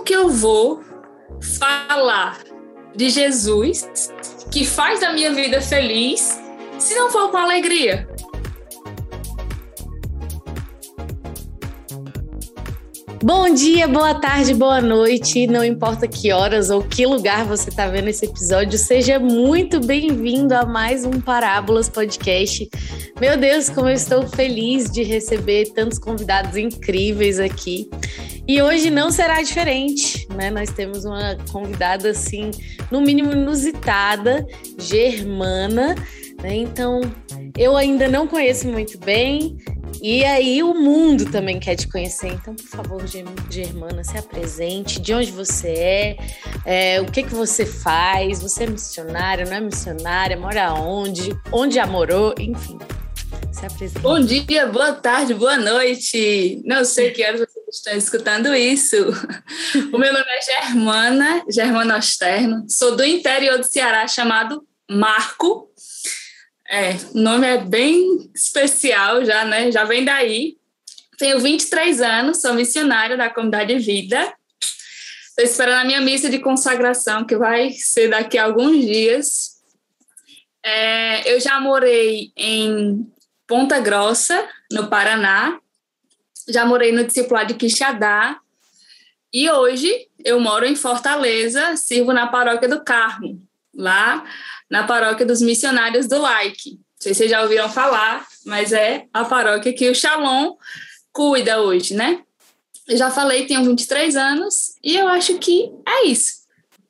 como que eu vou falar de Jesus que faz da minha vida feliz se não for com alegria? Bom dia, boa tarde, boa noite. Não importa que horas ou que lugar você está vendo esse episódio, seja muito bem-vindo a mais um Parábolas Podcast. Meu Deus, como eu estou feliz de receber tantos convidados incríveis aqui. E hoje não será diferente, né? Nós temos uma convidada assim, no mínimo inusitada, germana, né? Então, eu ainda não conheço muito bem, e aí o mundo também quer te conhecer. Então, por favor, Germana, se apresente. De onde você é? é o que que você faz? Você é missionária? Não é missionária? Mora onde? Onde já morou? Enfim, se apresente. Bom dia, boa tarde, boa noite. Não sei que horas vocês estão escutando isso. o meu nome é Germana, Germana Osterno. Sou do interior do Ceará, chamado Marco. É, o nome é bem especial já, né? Já vem daí. Tenho 23 anos, sou missionária da comunidade Vida. Estou esperando a minha missa de consagração, que vai ser daqui a alguns dias. É, eu já morei em Ponta Grossa, no Paraná. Já morei no discipulado de Quixadá. E hoje eu moro em Fortaleza, sirvo na paróquia do Carmo, lá na paróquia dos missionários do Like. Não sei se vocês já ouviram falar, mas é a paróquia que o Shalom cuida hoje, né? Eu já falei, tenho 23 anos e eu acho que é isso.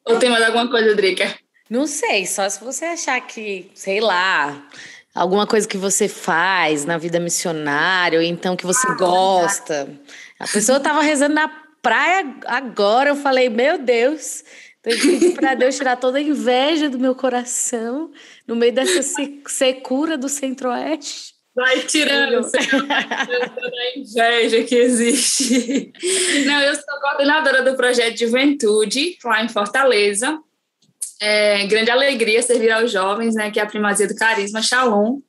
Ou tem mais alguma coisa, Drica? Não sei, só se você achar que, sei lá, alguma coisa que você faz na vida missionária, ou então que você ah, gosta. A pessoa estava rezando na praia agora, eu falei, meu Deus, então, eu pedi para Deus tirar toda a inveja do meu coração no meio dessa secura do Centro-Oeste. Vai tirando, toda a inveja que existe. Não, eu sou coordenadora do projeto de Juventude, lá em Fortaleza. É, grande alegria servir aos jovens, né, que é a primazia do carisma, Shalom.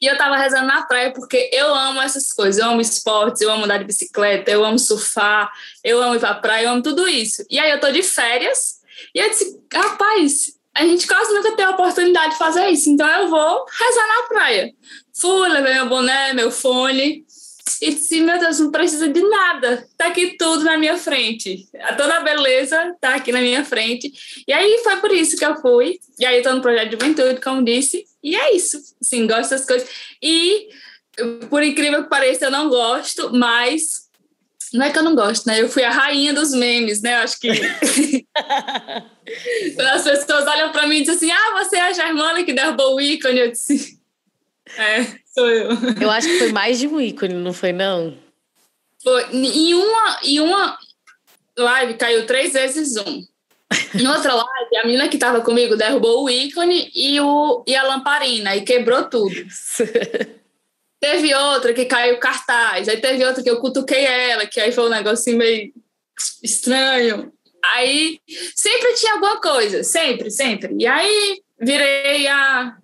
E eu tava rezando na praia porque eu amo essas coisas. Eu amo esportes, eu amo andar de bicicleta, eu amo surfar, eu amo ir pra praia, eu amo tudo isso. E aí eu tô de férias e eu disse, rapaz, a gente quase nunca tem a oportunidade de fazer isso, então eu vou rezar na praia. Fui, levei meu boné, meu fone, e disse, meu Deus, não precisa de nada, tá aqui tudo na minha frente. Toda a beleza tá aqui na minha frente. E aí foi por isso que eu fui. E aí eu tô no projeto de juventude, como disse, e é isso. Sim, gosto dessas coisas. E, por incrível que pareça, eu não gosto, mas não é que eu não gosto, né? Eu fui a rainha dos memes, né? Acho que. Quando as pessoas olham para mim e dizem assim: ah, você é a Germana que derrubou o ícone, eu disse. É, sou eu. Eu acho que foi mais de um ícone, não foi, não? Foi. Em uma, em uma live caiu três vezes um. Em outra live, a menina que estava comigo derrubou o ícone e, o, e a lamparina e quebrou tudo. teve outra que caiu cartaz, aí teve outra que eu cutuquei ela, que aí foi um negócio meio estranho. Aí sempre tinha alguma coisa, sempre, sempre. E aí virei a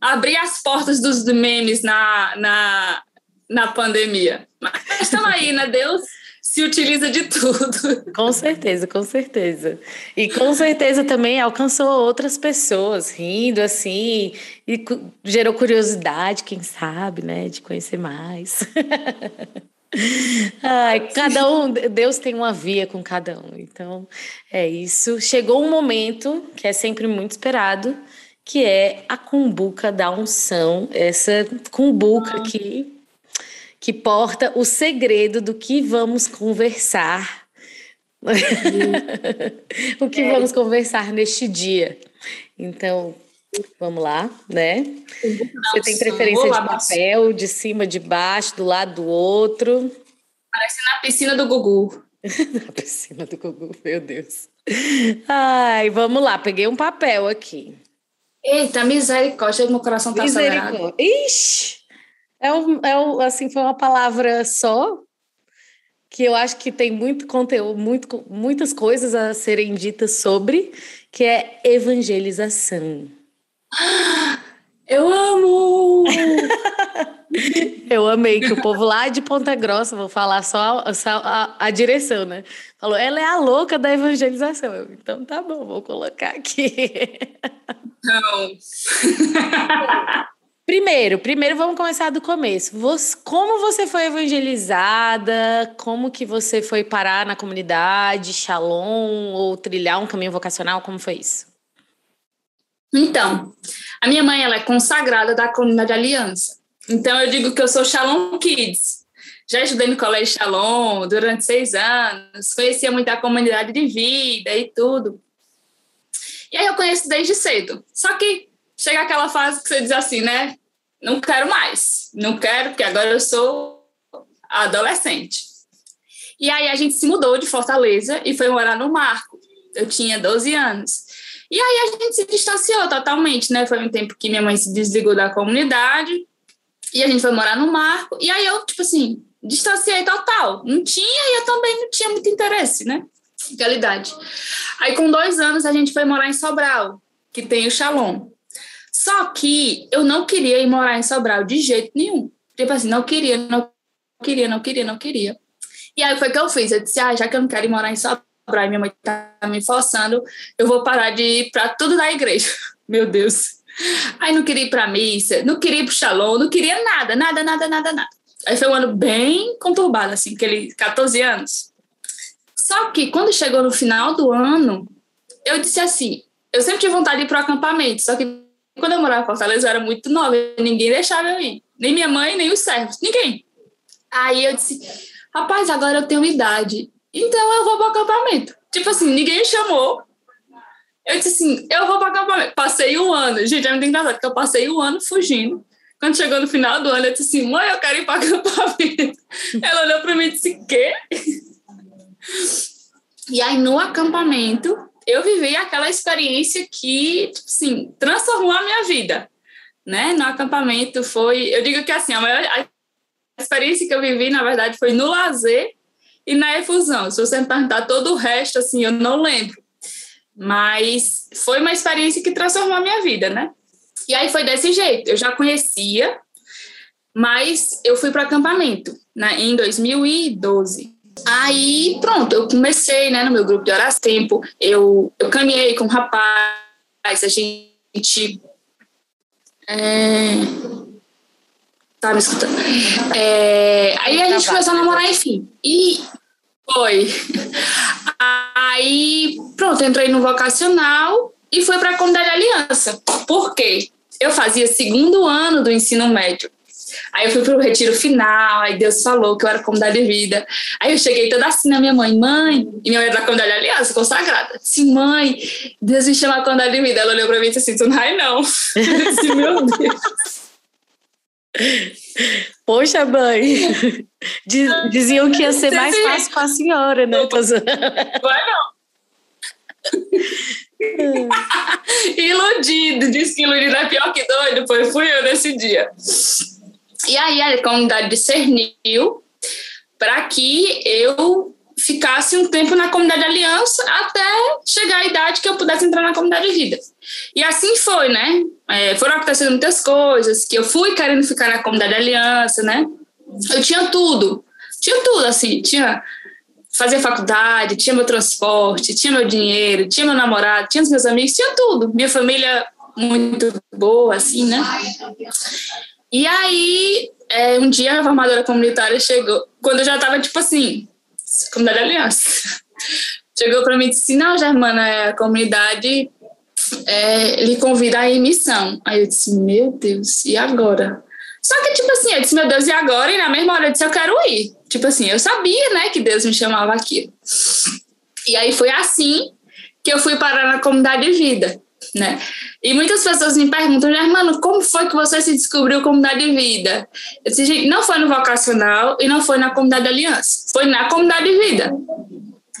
abrir as portas dos memes na, na, na pandemia. Mas estamos aí, né? Deus se utiliza de tudo. Com certeza, com certeza. E com certeza também alcançou outras pessoas rindo assim e gerou curiosidade, quem sabe, né, de conhecer mais. Ai, cada um, Deus tem uma via com cada um. Então, é isso. Chegou um momento que é sempre muito esperado, que é a cumbuca da unção, essa cumbuca ah. que que porta o segredo do que vamos conversar. o que é. vamos conversar neste dia. Então, vamos lá, né? Você tem preferência de papel, de cima, de baixo, do lado do outro? Parece na piscina do Gugu. na piscina do Gugu, meu Deus. Ai, vamos lá, peguei um papel aqui. Eita, misericórdia, meu coração tá misericórdia. Ixi! É, um, é um, assim, foi uma palavra só, que eu acho que tem muito conteúdo, muito, muitas coisas a serem ditas sobre, que é evangelização. Eu amo! Eu amei que o povo lá de Ponta Grossa, vou falar só, só a, a, direção, né? Falou, ela é a louca da evangelização. Eu, então tá bom, vou colocar aqui. Não. Primeiro, primeiro vamos começar do começo. Você, como você foi evangelizada? Como que você foi parar na comunidade, Shalom, ou trilhar um caminho vocacional? Como foi isso? Então, a minha mãe ela é consagrada da comunidade Aliança. Então eu digo que eu sou Shalom Kids. Já estudei no colégio Shalom durante seis anos, conhecia muito a comunidade de vida e tudo. E aí eu conheço desde cedo. Só que chega aquela fase que você diz assim, né? Não quero mais. Não quero, porque agora eu sou adolescente. E aí a gente se mudou de Fortaleza e foi morar no Marco. Eu tinha 12 anos. E aí a gente se distanciou totalmente, né? Foi um tempo que minha mãe se desligou da comunidade e a gente foi morar no Marco. E aí eu, tipo assim, distanciei total. Não tinha e eu também não tinha muito interesse, né? Naquela idade. Aí com dois anos a gente foi morar em Sobral, que tem o Shalom. Só que eu não queria ir morar em Sobral de jeito nenhum. Tipo assim, não queria, não queria, não queria, não queria. E aí foi que eu fiz. Eu disse, ah, já que eu não quero ir morar em Sobral, e minha mãe tá me forçando, eu vou parar de ir para tudo da igreja. Meu Deus. Aí não queria ir para missa, não queria ir para Shalom, não queria nada, nada, nada, nada, nada. Aí foi um ano bem conturbado, assim, aquele 14 anos. Só que quando chegou no final do ano, eu disse assim: eu sempre tive vontade de ir para o acampamento, só que quando eu morava em Fortaleza, eu era muito nova, ninguém deixava eu ir. Nem minha mãe, nem os servos, ninguém. Aí eu disse: rapaz, agora eu tenho idade, então eu vou para o acampamento. Tipo assim, ninguém chamou. Eu disse assim: eu vou para o acampamento. Passei um ano, gente, é muito engraçado, porque eu passei um ano fugindo. Quando chegou no final do ano, eu disse assim: mãe, eu quero ir para o acampamento. Ela olhou para mim e disse: quê? E aí, no acampamento, eu vivi aquela experiência que, assim, transformou a minha vida, né? No acampamento foi, eu digo que assim, a maior a experiência que eu vivi, na verdade, foi no lazer e na efusão. Se você me perguntar todo o resto, assim, eu não lembro. Mas foi uma experiência que transformou a minha vida, né? E aí foi desse jeito. Eu já conhecia, mas eu fui para acampamento né, em 2012. Aí, pronto, eu comecei, né, no meu grupo de oração tempo, eu, eu caminhei com um rapaz, a gente... É, tá me escutando? É, aí a gente começou a namorar, enfim. E foi. Aí, pronto, entrei no vocacional e fui para a comunidade aliança. Por quê? Eu fazia segundo ano do ensino médio. Aí eu fui para o retiro final, aí Deus falou que eu era comunidade de vida. Aí eu cheguei toda assim na minha mãe, mãe, e minha mãe era da comunidade de aliança, consagrada. Disse, mãe, Deus me chama a comunidade de vida. Ela olhou para mim e disse assim, tu não vai não. Eu disse, meu Deus. Poxa, mãe. Diziam que ia ser mais fácil com a senhora, né? Vai não. iludido, disse que iludido é pior que doido, foi, fui eu nesse dia. E aí a comunidade discerniu para que eu ficasse um tempo na comunidade Aliança até chegar a idade que eu pudesse entrar na comunidade de vida. E assim foi, né? É, foram acontecendo muitas coisas, que eu fui querendo ficar na comunidade Aliança, né? Eu tinha tudo, tinha tudo, assim, tinha fazer faculdade, tinha meu transporte, tinha meu dinheiro, tinha meu namorado, tinha os meus amigos, tinha tudo. Minha família muito boa, assim, né? E aí, é, um dia a formadora comunitária chegou, quando eu já estava tipo assim, comunidade aliança, chegou para mim e disse: Não, Germana, a comunidade é, lhe convida a ir em missão. Aí eu disse: Meu Deus, e agora? Só que, tipo assim, eu disse: Meu Deus, e agora? E na mesma hora eu disse: Eu quero ir. Tipo assim, eu sabia, né, que Deus me chamava aqui. E aí foi assim que eu fui parar na comunidade de vida né? E muitas pessoas me perguntam, mano, como foi que você se descobriu comunidade de vida? Eu disse, gente, não foi no vocacional e não foi na comunidade de aliança, foi na comunidade de vida.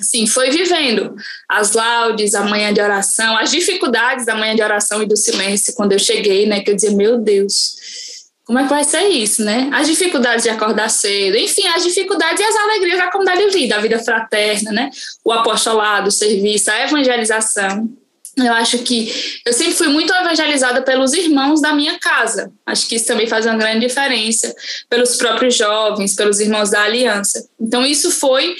Sim, foi vivendo as laudes, a manhã de oração, as dificuldades da manhã de oração e do silêncio quando eu cheguei, né? Que eu dizia, meu Deus, como é que vai ser isso, né? As dificuldades de acordar cedo, enfim, as dificuldades e as alegrias da comunidade de vida, a vida fraterna, né? O apostolado, o serviço, a evangelização. Eu acho que eu sempre fui muito evangelizada pelos irmãos da minha casa. Acho que isso também faz uma grande diferença, pelos próprios jovens, pelos irmãos da aliança. Então, isso foi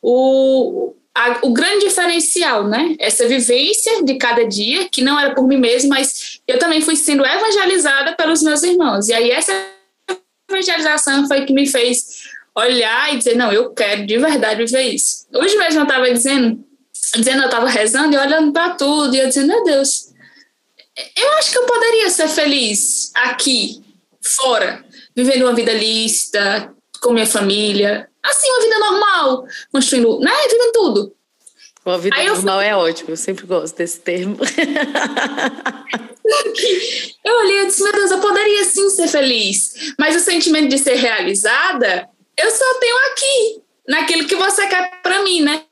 o, a, o grande diferencial, né? Essa vivência de cada dia, que não era por mim mesma, mas eu também fui sendo evangelizada pelos meus irmãos. E aí, essa evangelização foi que me fez olhar e dizer: não, eu quero de verdade viver isso. Hoje mesmo eu estava dizendo dizendo, eu estava rezando e olhando para tudo, e eu dizendo, meu Deus, eu acho que eu poderia ser feliz aqui, fora, vivendo uma vida lícita, com minha família, assim, uma vida normal, construindo, né, vivendo tudo. Uma vida Aí normal é ótimo, eu sempre gosto desse termo. eu olhei e disse, meu Deus, eu poderia sim ser feliz, mas o sentimento de ser realizada, eu só tenho aqui, naquilo que você quer para mim, né?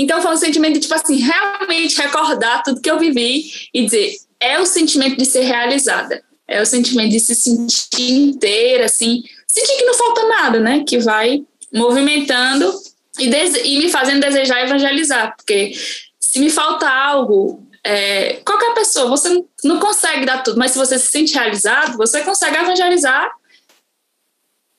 Então foi um sentimento de, tipo assim, realmente recordar tudo que eu vivi e dizer, é o sentimento de ser realizada. É o sentimento de se sentir inteira, assim, sentir que não falta nada, né? Que vai movimentando e, e me fazendo desejar evangelizar, porque se me falta algo, é, qualquer pessoa, você não consegue dar tudo, mas se você se sente realizado, você consegue evangelizar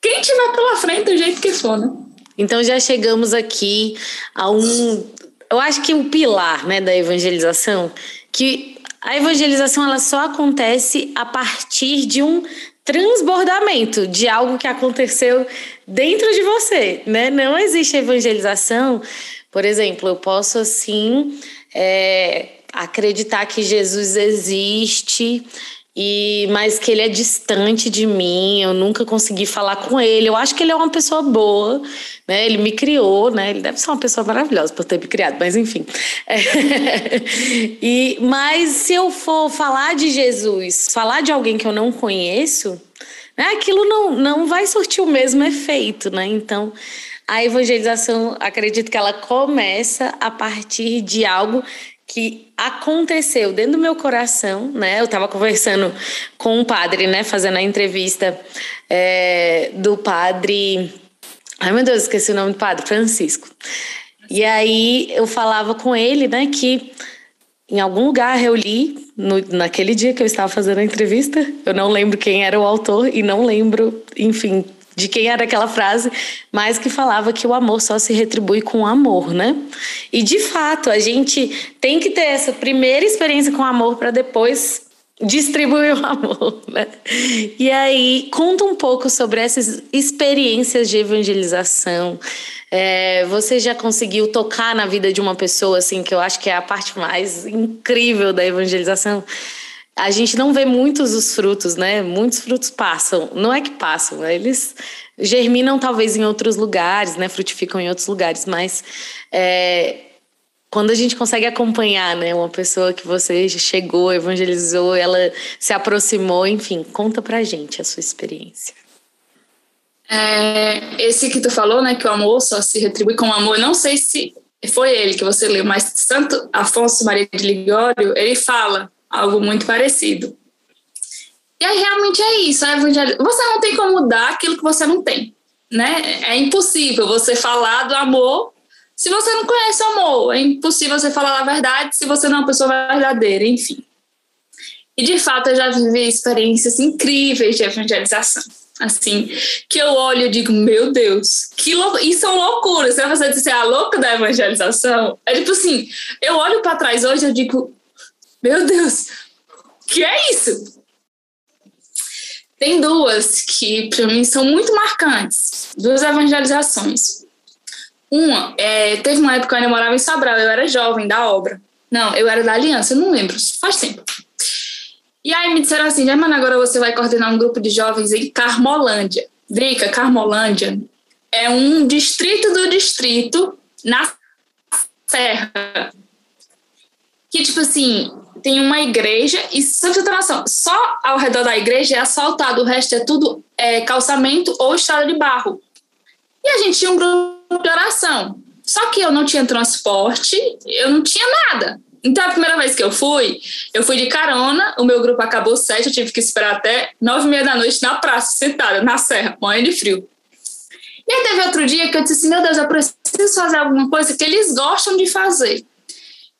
quem tiver pela frente do jeito que for, né? Então já chegamos aqui a um, eu acho que o um pilar, né, da evangelização, que a evangelização ela só acontece a partir de um transbordamento de algo que aconteceu dentro de você, né? Não existe evangelização, por exemplo, eu posso assim é, acreditar que Jesus existe e mas que ele é distante de mim, eu nunca consegui falar com ele. Eu acho que ele é uma pessoa boa, né? Ele me criou, né? Ele deve ser uma pessoa maravilhosa por ter me criado, mas enfim. É. e mas se eu for falar de Jesus, falar de alguém que eu não conheço, né? Aquilo não não vai surtir o mesmo efeito, né? Então, a evangelização, acredito que ela começa a partir de algo que aconteceu dentro do meu coração, né? Eu estava conversando com um padre, né? Fazendo a entrevista é, do padre. Ai meu Deus, esqueci o nome do padre, Francisco. E aí eu falava com ele, né? Que em algum lugar eu li, no, naquele dia que eu estava fazendo a entrevista, eu não lembro quem era o autor e não lembro, enfim, de quem era aquela frase, mas que falava que o amor só se retribui com amor, né? E de fato, a gente tem que ter essa primeira experiência com amor para depois distribuir o amor, né? E aí, conta um pouco sobre essas experiências de evangelização. É, você já conseguiu tocar na vida de uma pessoa, assim, que eu acho que é a parte mais incrível da evangelização? A gente não vê muitos os frutos, né? Muitos frutos passam. Não é que passam, eles germinam talvez em outros lugares, né? Frutificam em outros lugares, mas é, quando a gente consegue acompanhar, né? Uma pessoa que você chegou, evangelizou, ela se aproximou, enfim, conta pra gente a sua experiência. É, esse que tu falou, né? Que o amor só se retribui com amor. Não sei se foi ele que você leu, mas Santo Afonso Maria de Ligório, ele fala algo muito parecido. E aí realmente é isso, a Você não tem como dar aquilo que você não tem, né? É impossível você falar do amor se você não conhece o amor. É impossível você falar a verdade se você não é uma pessoa verdadeira, enfim. E de fato eu já vivi experiências incríveis de evangelização. Assim, que eu olho e digo, meu Deus, que louco, isso são loucuras. Se você disser a louca da evangelização, é tipo assim, eu olho para trás hoje e digo, meu Deus, que é isso? Tem duas que para mim são muito marcantes, duas evangelizações. Uma, é, teve uma época que eu morava em Sobral, eu era jovem da obra. Não, eu era da Aliança, não lembro, faz tempo. E aí me disseram assim, Germana, agora você vai coordenar um grupo de jovens em Carmolândia. Drica, Carmolândia é um distrito do distrito na Serra. Que, tipo assim, tem uma igreja e só você noção, só ao redor da igreja é asfaltado, o resto é tudo é, calçamento ou estrada de barro. E a gente tinha um grupo de oração. Só que eu não tinha transporte, eu não tinha nada. Então, a primeira vez que eu fui, eu fui de carona, o meu grupo acabou sete, eu tive que esperar até nove e meia da noite na praça, sentada, na serra, morrendo de frio. E aí teve outro dia que eu disse assim, meu Deus, eu preciso fazer alguma coisa que eles gostam de fazer.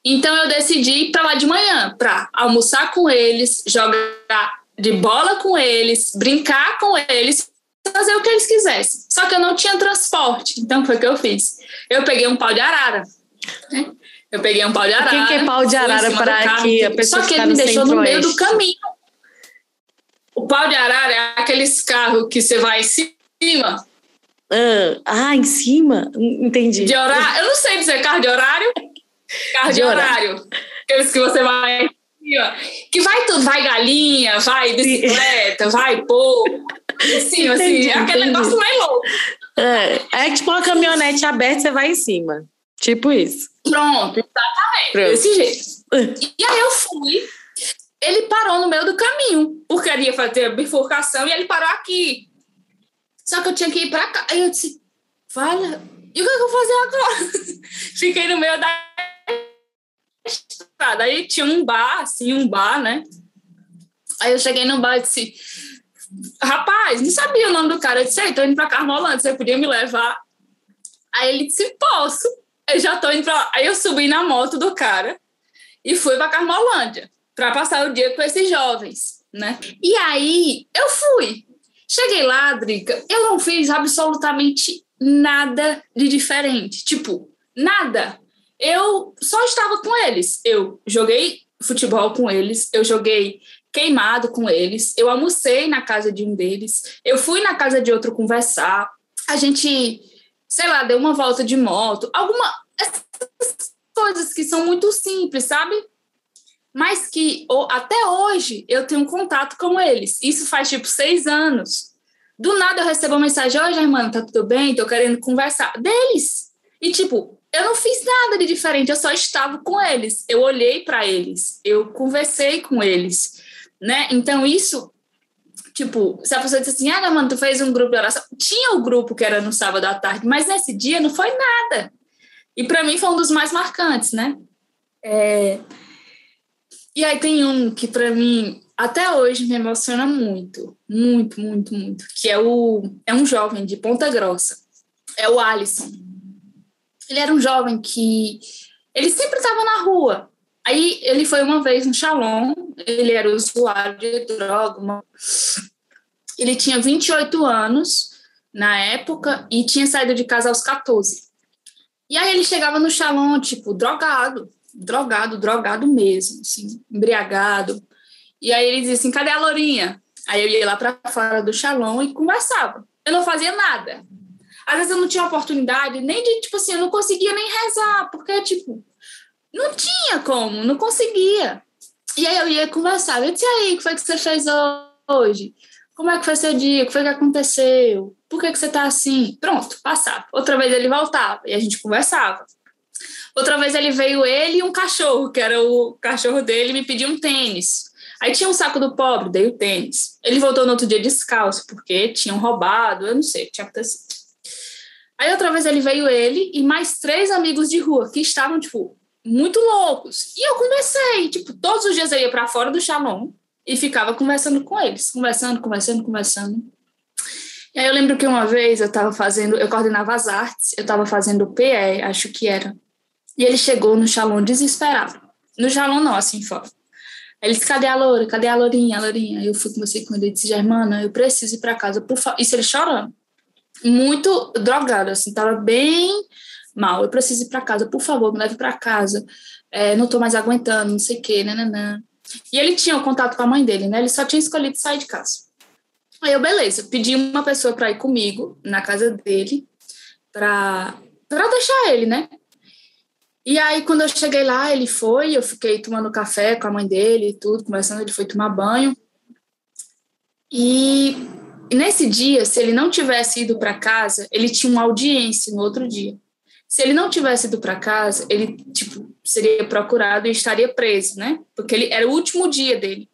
Então eu decidi ir para lá de manhã para almoçar com eles, jogar de bola com eles, brincar com eles, fazer o que eles quisessem. Só que eu não tinha transporte, então foi o que eu fiz. Eu peguei um pau de arara. Né? Eu peguei um pau de arara. O que, é pau de arara para que a pessoa Só que ele me deixou no meio do caminho. O pau de arara é aqueles carros que você vai em cima. Ah, ah, em cima? Entendi. De horário. Eu não sei dizer carro de horário. Carro de, horário. Aqueles que você vai que vai tudo, vai galinha, vai bicicleta, vai porco, assim, assim, é aquele entendi. negócio mais louco. É, é tipo uma caminhonete aberta, você vai em cima. Tipo isso. Pronto, exatamente. Pronto. Desse jeito. E aí eu fui. Ele parou no meio do caminho, porque ele ia fazer a bifurcação e ele parou aqui. Só que eu tinha que ir para cá. Aí eu disse, fala, e o que eu vou fazer agora? Fiquei no meio da estrada. Aí tinha um bar, assim, um bar, né? Aí eu cheguei no bar e disse, rapaz, não sabia o nome do cara. Eu disse, tô indo pra Carmolândia, você podia me levar? Aí ele disse, posso. Eu já tô indo pra lá. Aí eu subi na moto do cara e fui pra Carmolândia para passar o dia com esses jovens, né? E aí eu fui. Cheguei lá, Drica, eu não fiz absolutamente nada de diferente. Tipo, nada. Eu só estava com eles. Eu joguei futebol com eles, eu joguei queimado com eles, eu almocei na casa de um deles, eu fui na casa de outro conversar, a gente, sei lá, deu uma volta de moto, alguma essas coisas que são muito simples, sabe? Mas que ou, até hoje eu tenho contato com eles. Isso faz tipo seis anos. Do nada eu recebo uma mensagem: Oi, Germano, tá tudo bem? Tô querendo conversar. Deles. E tipo, eu não fiz nada de diferente, eu só estava com eles. Eu olhei para eles, eu conversei com eles, né? Então isso tipo, se a pessoa disse assim, ah, mano, tu fez um grupo de oração. Tinha o grupo que era no sábado à tarde, mas nesse dia não foi nada. E para mim foi um dos mais marcantes, né? É... E aí tem um que para mim até hoje me emociona muito, muito, muito, muito, que é o é um jovem de Ponta Grossa, é o Alisson. Ele era um jovem que ele sempre estava na rua. Aí ele foi uma vez no Shalom, ele era usuário de droga. Ele tinha 28 anos na época e tinha saído de casa aos 14. E aí ele chegava no Shalom, tipo, drogado, drogado, drogado mesmo, assim, embriagado. E aí ele dizia assim: cadê a Lourinha? Aí eu ia lá para fora do Shalom e conversava. Eu não fazia nada. Às vezes eu não tinha oportunidade nem de, tipo assim, eu não conseguia nem rezar, porque, tipo, não tinha como, não conseguia. E aí eu ia conversar. Eu disse: aí, o que foi que você fez hoje? Como é que foi seu dia? O que foi que aconteceu? Por que, que você tá assim? Pronto, passava. Outra vez ele voltava e a gente conversava. Outra vez ele veio ele e um cachorro, que era o cachorro dele, me pediu um tênis. Aí tinha um saco do pobre, dei o tênis. Ele voltou no outro dia descalço, porque tinham roubado, eu não sei o que tinha acontecido. Aí outra vez ele veio ele e mais três amigos de rua, que estavam, tipo, muito loucos. E eu comecei, tipo, todos os dias eu ia para fora do Shalom, e ficava conversando com eles, conversando, conversando, conversando. E aí eu lembro que uma vez eu estava fazendo, eu coordenava as artes, eu estava fazendo PE, acho que era. E ele chegou no Shalom desesperado. No Shalom não, assim, fora. Ele disse, cadê a Loura? Cadê a Lourinha? A Lourinha. Aí eu fui conversei com ele e disse, Germana, eu preciso ir para casa, por favor. Isso ele chorando. Muito drogado, assim, tava bem mal. Eu preciso ir para casa, por favor, me leve para casa. É, não tô mais aguentando, não sei o quê, nananã. E ele tinha o contato com a mãe dele, né? Ele só tinha escolhido sair de casa. Aí eu, beleza, pedi uma pessoa para ir comigo na casa dele, para deixar ele, né? E aí, quando eu cheguei lá, ele foi, eu fiquei tomando café com a mãe dele e tudo, conversando, ele foi tomar banho. E, e nesse dia, se ele não tivesse ido para casa, ele tinha uma audiência no outro dia. Se ele não tivesse ido para casa, ele tipo seria procurado e estaria preso, né? Porque ele era o último dia dele.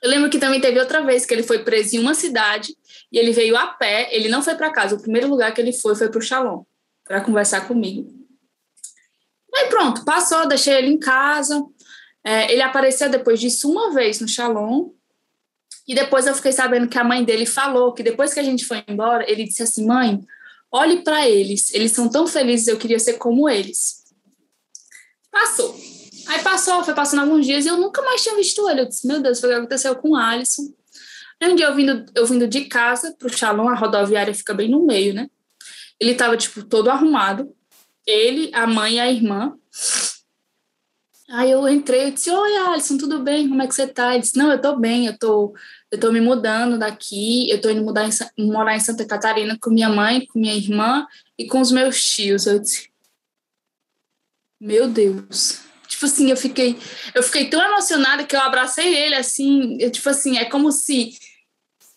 Eu lembro que também teve outra vez que ele foi preso em uma cidade e ele veio a pé. Ele não foi para casa. O primeiro lugar que ele foi foi para o Shalom para conversar comigo. Aí pronto, passou, deixei ele em casa. É, ele apareceu depois disso uma vez no Shalom. E depois eu fiquei sabendo que a mãe dele falou que depois que a gente foi embora, ele disse assim: mãe, Olhe para eles, eles são tão felizes, eu queria ser como eles. Passou. Aí passou, foi passando alguns dias e eu nunca mais tinha visto ele. Eu disse, meu Deus, foi o que aconteceu com o Alisson. Aí um dia eu vindo, eu vindo de casa pro Shalom, a rodoviária fica bem no meio, né? Ele tava, tipo, todo arrumado. Ele, a mãe e a irmã. Aí eu entrei, eu disse, oi Alisson, tudo bem? Como é que você tá? Ele disse, não, eu tô bem, eu tô, eu tô me mudando daqui, eu tô indo mudar em, morar em Santa Catarina com minha mãe, com minha irmã e com os meus tios. Eu disse, meu Deus. Tipo assim, eu fiquei, eu fiquei tão emocionada que eu abracei ele assim, eu, tipo assim, é como se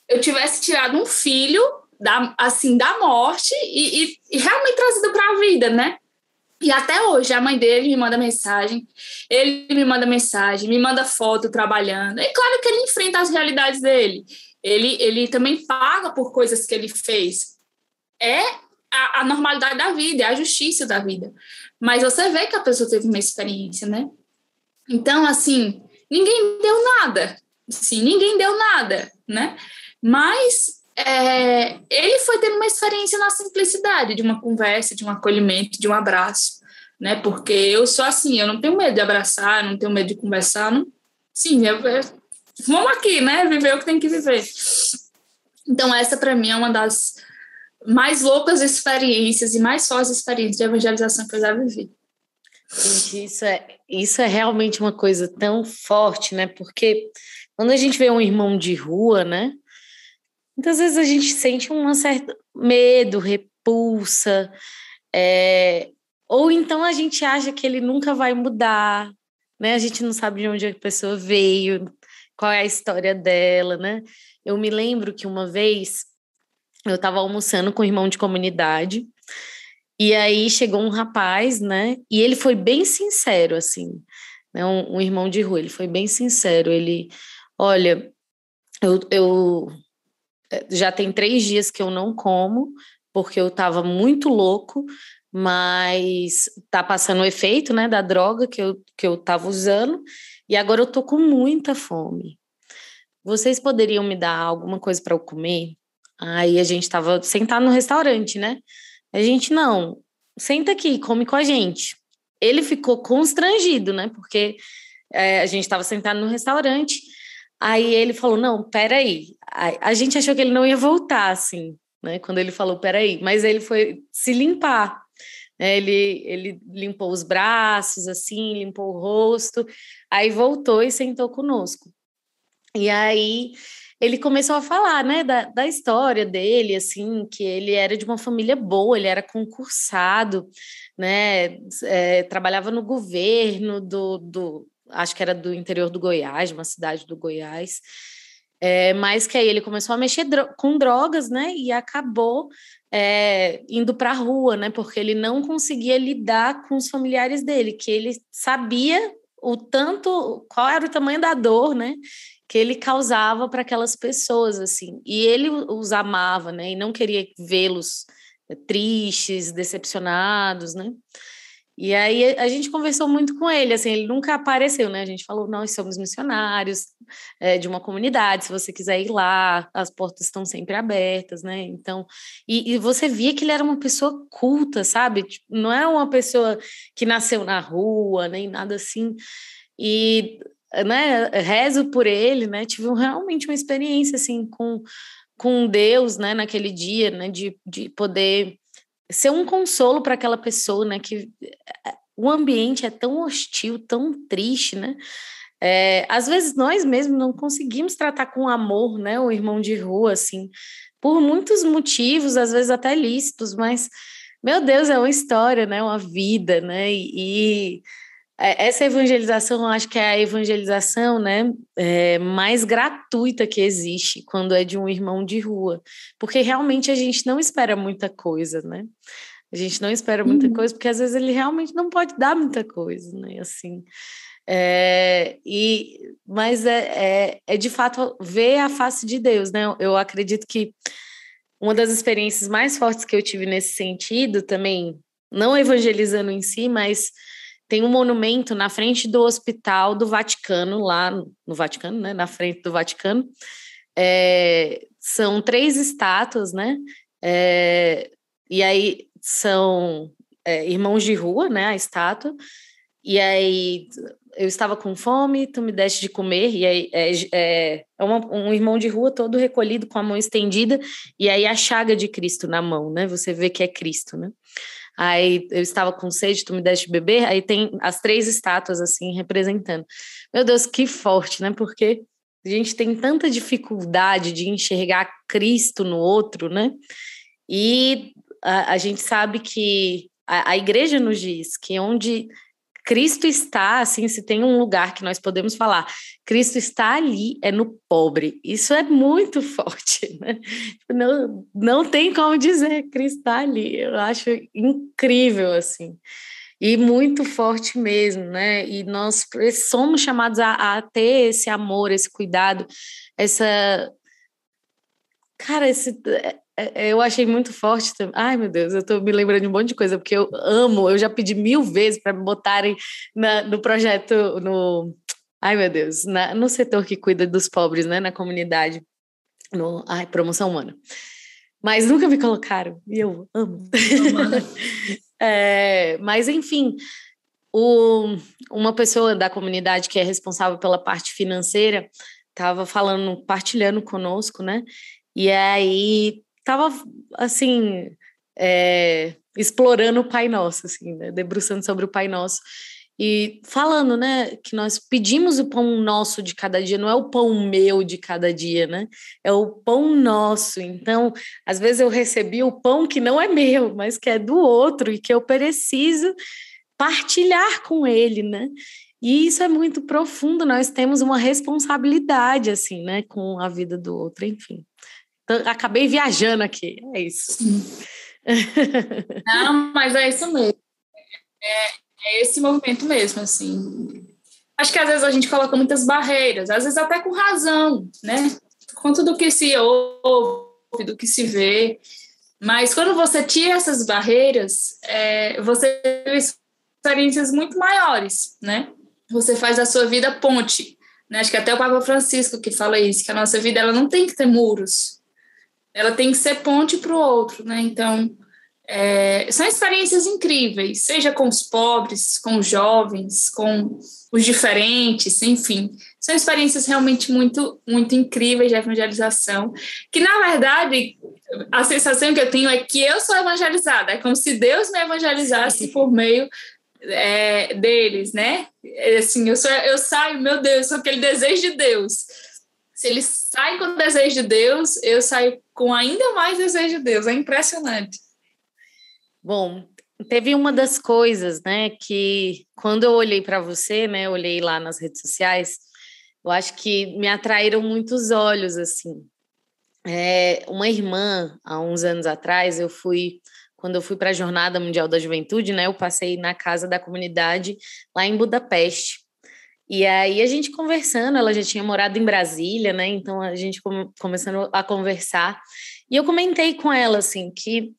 eu tivesse tirado um filho da, assim, da morte e, e, e realmente trazido para a vida, né? E até hoje, a mãe dele me manda mensagem, ele me manda mensagem, me manda foto trabalhando. É claro que ele enfrenta as realidades dele. Ele, ele também paga por coisas que ele fez. É a, a normalidade da vida, é a justiça da vida. Mas você vê que a pessoa teve uma experiência, né? Então, assim, ninguém deu nada. Sim, ninguém deu nada, né? Mas é, ele foi tendo uma experiência na simplicidade de uma conversa, de um acolhimento, de um abraço, né? Porque eu sou assim, eu não tenho medo de abraçar, não tenho medo de conversar, não. Sim, eu, eu, vamos aqui, né? Viver o que tem que viver. Então essa para mim é uma das mais loucas experiências e mais fortes experiências de evangelização que eu já vivi. Gente, isso é, isso é realmente uma coisa tão forte, né? Porque quando a gente vê um irmão de rua, né? Muitas vezes a gente sente um certo medo, repulsa, é, ou então a gente acha que ele nunca vai mudar, né? A gente não sabe de onde a pessoa veio, qual é a história dela, né? Eu me lembro que uma vez eu estava almoçando com um irmão de comunidade, e aí chegou um rapaz, né? E ele foi bem sincero, assim, né? Um, um irmão de rua, ele foi bem sincero. Ele, olha, eu, eu já tem três dias que eu não como, porque eu estava muito louco, mas tá passando o efeito, né, da droga que eu, que eu tava usando, e agora eu tô com muita fome. Vocês poderiam me dar alguma coisa para eu comer? Aí a gente tava sentado no restaurante, né? A gente, não, senta aqui, come com a gente. Ele ficou constrangido, né? Porque é, a gente estava sentado no restaurante, Aí ele falou: não, peraí. A, gente achou que ele não ia voltar, assim, né? Quando ele falou, peraí, mas ele foi se limpar. Né? Ele, ele limpou os braços, assim, limpou o rosto, aí voltou e sentou conosco. E aí ele começou a falar, né, da, da história dele, assim, que ele era de uma família boa, ele era concursado, né, é, trabalhava no governo do, do, acho que era do interior do Goiás, uma cidade do Goiás, é, mas que aí ele começou a mexer dro com drogas, né, e acabou é, indo para a rua, né, porque ele não conseguia lidar com os familiares dele, que ele sabia o tanto, qual era o tamanho da dor, né, que ele causava para aquelas pessoas, assim, e ele os amava, né, e não queria vê-los tristes, decepcionados, né, e aí a gente conversou muito com ele, assim, ele nunca apareceu, né? A gente falou, nós somos missionários é, de uma comunidade, se você quiser ir lá, as portas estão sempre abertas, né? Então, e, e você via que ele era uma pessoa culta, sabe? Tipo, não é uma pessoa que nasceu na rua, nem nada assim. E, né, rezo por ele, né? Tive realmente uma experiência, assim, com, com Deus, né, naquele dia, né, de, de poder ser um consolo para aquela pessoa, né? Que o ambiente é tão hostil, tão triste, né? É, às vezes nós mesmos não conseguimos tratar com amor, né? O irmão de rua, assim, por muitos motivos, às vezes até lícitos, mas meu Deus, é uma história, né? Uma vida, né? E, e essa evangelização, eu acho que é a evangelização né, é, mais gratuita que existe quando é de um irmão de rua, porque realmente a gente não espera muita coisa, né? A gente não espera muita uhum. coisa, porque às vezes ele realmente não pode dar muita coisa, né? Assim, é, e, mas é, é, é, de fato ver a face de Deus, né? Eu acredito que uma das experiências mais fortes que eu tive nesse sentido também, não evangelizando em si, mas tem um monumento na frente do Hospital do Vaticano, lá no Vaticano, né? Na frente do Vaticano. É, são três estátuas, né? É, e aí são é, irmãos de rua, né? A estátua. E aí eu estava com fome, tu me deste de comer, e aí é, é, é uma, um irmão de rua todo recolhido com a mão estendida, e aí a chaga de Cristo na mão, né? Você vê que é Cristo, né? Aí eu estava com sede, tu me deste de beber, aí tem as três estátuas assim representando. Meu Deus, que forte, né? Porque a gente tem tanta dificuldade de enxergar Cristo no outro, né? E a, a gente sabe que a, a igreja nos diz que onde Cristo está, assim, se tem um lugar que nós podemos falar, Cristo está ali, é no pobre. Isso é muito forte, né? Não, não tem como dizer, Cristo está ali. Eu acho incrível, assim. E muito forte mesmo, né? E nós somos chamados a, a ter esse amor, esse cuidado, essa. Cara, esse, eu achei muito forte também. Ai, meu Deus, eu tô me lembrando de um monte de coisa, porque eu amo, eu já pedi mil vezes para me botarem na, no projeto, no. Ai, meu Deus, na, no setor que cuida dos pobres, né, na comunidade, no, ai, promoção humana. Mas nunca me colocaram, e eu amo. é, mas, enfim, o, uma pessoa da comunidade que é responsável pela parte financeira estava falando, partilhando conosco, né? E aí estava assim é, explorando o Pai Nosso, assim, né? debruçando sobre o Pai Nosso e falando, né, que nós pedimos o pão nosso de cada dia, não é o pão meu de cada dia, né? É o pão nosso. Então, às vezes eu recebi o pão que não é meu, mas que é do outro e que eu preciso partilhar com ele, né? E isso é muito profundo, nós temos uma responsabilidade, assim, né, com a vida do outro, enfim. Acabei viajando aqui, é isso. Não, mas é isso mesmo. É, é esse movimento mesmo, assim. Acho que às vezes a gente coloca muitas barreiras, às vezes até com razão, né? Por conta do que se ouve, do que se vê. Mas quando você tira essas barreiras, é, você tem experiências muito maiores, né? Você faz a sua vida ponte. Né? Acho que até o Papa Francisco que fala isso, que a nossa vida ela não tem que ter muros, ela tem que ser ponte para o outro, né? Então, é, são experiências incríveis, seja com os pobres, com os jovens, com os diferentes, enfim. São experiências realmente muito, muito incríveis de evangelização, que, na verdade, a sensação que eu tenho é que eu sou evangelizada, é como se Deus me evangelizasse por meio é, deles, né? Assim, eu, sou, eu saio, meu Deus, sou aquele desejo de Deus se eles saem com o desejo de Deus, eu saio com ainda mais desejo de Deus. É impressionante. Bom, teve uma das coisas, né, que quando eu olhei para você, né, olhei lá nas redes sociais, eu acho que me atraíram muitos olhos, assim. É, uma irmã, há uns anos atrás, eu fui, quando eu fui para a Jornada Mundial da Juventude, né, eu passei na casa da comunidade lá em Budapeste. E aí a gente conversando, ela já tinha morado em Brasília, né? Então a gente come, começando a conversar. E eu comentei com ela, assim, que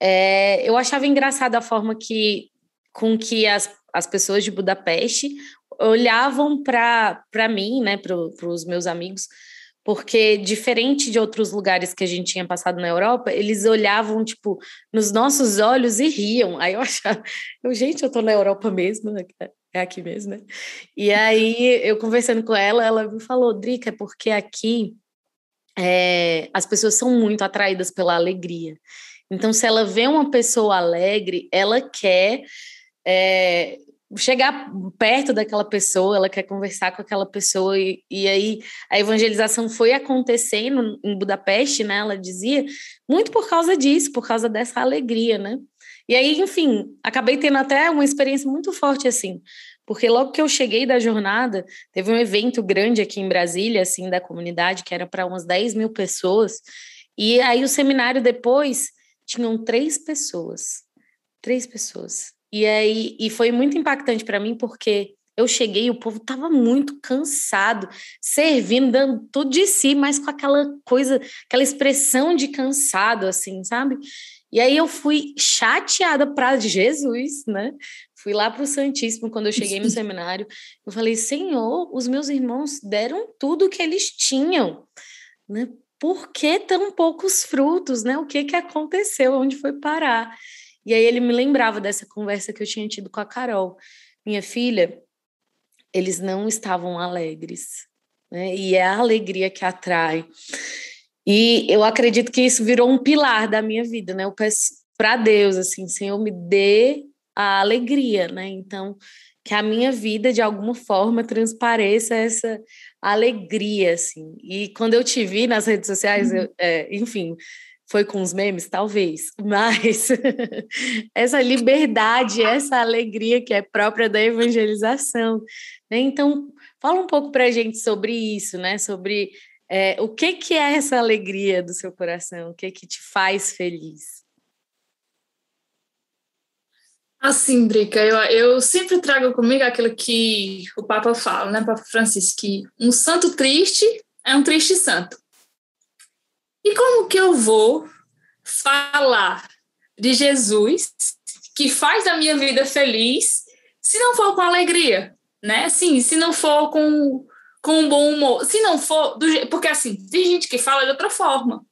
é, eu achava engraçada a forma que com que as, as pessoas de Budapeste olhavam para mim, né, para os meus amigos, porque diferente de outros lugares que a gente tinha passado na Europa, eles olhavam tipo nos nossos olhos e riam. Aí eu achava, gente, eu tô na Europa mesmo, né? É aqui mesmo, né? E aí, eu conversando com ela, ela me falou, Drica, é porque aqui é, as pessoas são muito atraídas pela alegria. Então, se ela vê uma pessoa alegre, ela quer é, chegar perto daquela pessoa, ela quer conversar com aquela pessoa, e, e aí a evangelização foi acontecendo em Budapeste, né? Ela dizia, muito por causa disso, por causa dessa alegria, né? E aí, enfim, acabei tendo até uma experiência muito forte assim, porque logo que eu cheguei da jornada, teve um evento grande aqui em Brasília, assim, da comunidade, que era para umas 10 mil pessoas, e aí o seminário depois tinham três pessoas, três pessoas. E aí, e foi muito impactante para mim, porque eu cheguei, o povo estava muito cansado, servindo, dando tudo de si, mas com aquela coisa, aquela expressão de cansado, assim, sabe? E aí eu fui chateada para Jesus, né? Fui lá para o Santíssimo quando eu cheguei no seminário. Eu falei, Senhor, os meus irmãos deram tudo que eles tinham, né? Por que tão poucos frutos, né? O que que aconteceu? Onde foi parar? E aí ele me lembrava dessa conversa que eu tinha tido com a Carol. minha filha, eles não estavam alegres. Né? E é a alegria que atrai. E eu acredito que isso virou um pilar da minha vida, né? Eu peço para Deus, assim, Senhor, me dê a alegria, né? Então, que a minha vida, de alguma forma, transpareça essa alegria, assim. E quando eu te vi nas redes sociais, uhum. eu, é, enfim, foi com os memes, talvez, mas essa liberdade, essa alegria que é própria da evangelização. Né? Então, fala um pouco para a gente sobre isso, né? Sobre é, o que, que é essa alegria do seu coração, o que, que te faz feliz. Assim, Drica, eu, eu sempre trago comigo aquilo que o Papa fala, né, Papa Francisco, que um santo triste é um triste santo. E como que eu vou falar de Jesus, que faz a minha vida feliz, se não for com alegria, né? Assim, se não for com, com um bom humor, se não for do porque assim, tem gente que fala de outra forma,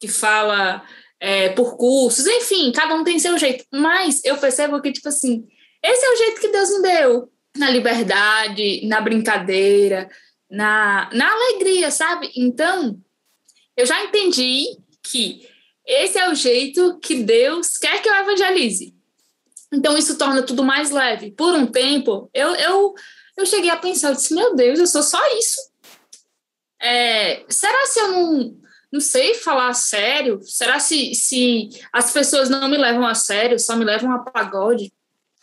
que fala é, por cursos, enfim, cada um tem seu jeito. Mas eu percebo que, tipo assim, esse é o jeito que Deus me deu. Na liberdade, na brincadeira, na, na alegria, sabe? Então, eu já entendi que esse é o jeito que Deus quer que eu evangelize. Então, isso torna tudo mais leve. Por um tempo, eu, eu, eu cheguei a pensar, eu disse, meu Deus, eu sou só isso. É, será se eu não, não sei falar sério? Será se, se as pessoas não me levam a sério, só me levam a pagode?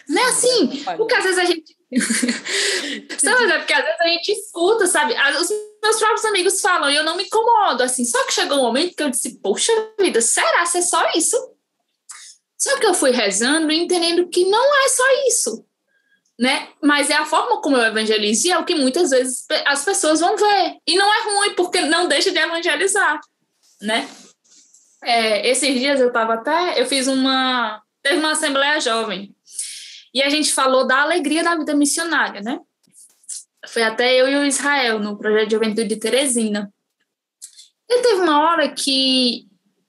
Não é assim, porque às vezes a gente sabe, é porque às vezes a gente escuta, sabe? Os meus próprios amigos falam e eu não me incomodo, assim. Só que chegou um momento que eu disse, poxa vida, será que é só isso? Só que eu fui rezando e entendendo que não é só isso, né? Mas é a forma como eu evangelizo e é o que muitas vezes as pessoas vão ver. E não é ruim, porque não deixa de evangelizar, né? É, esses dias eu estava até, eu fiz uma, teve uma assembleia jovem e a gente falou da alegria da vida missionária, né? Foi até eu e o Israel no projeto de juventude de Teresina. E teve uma hora que,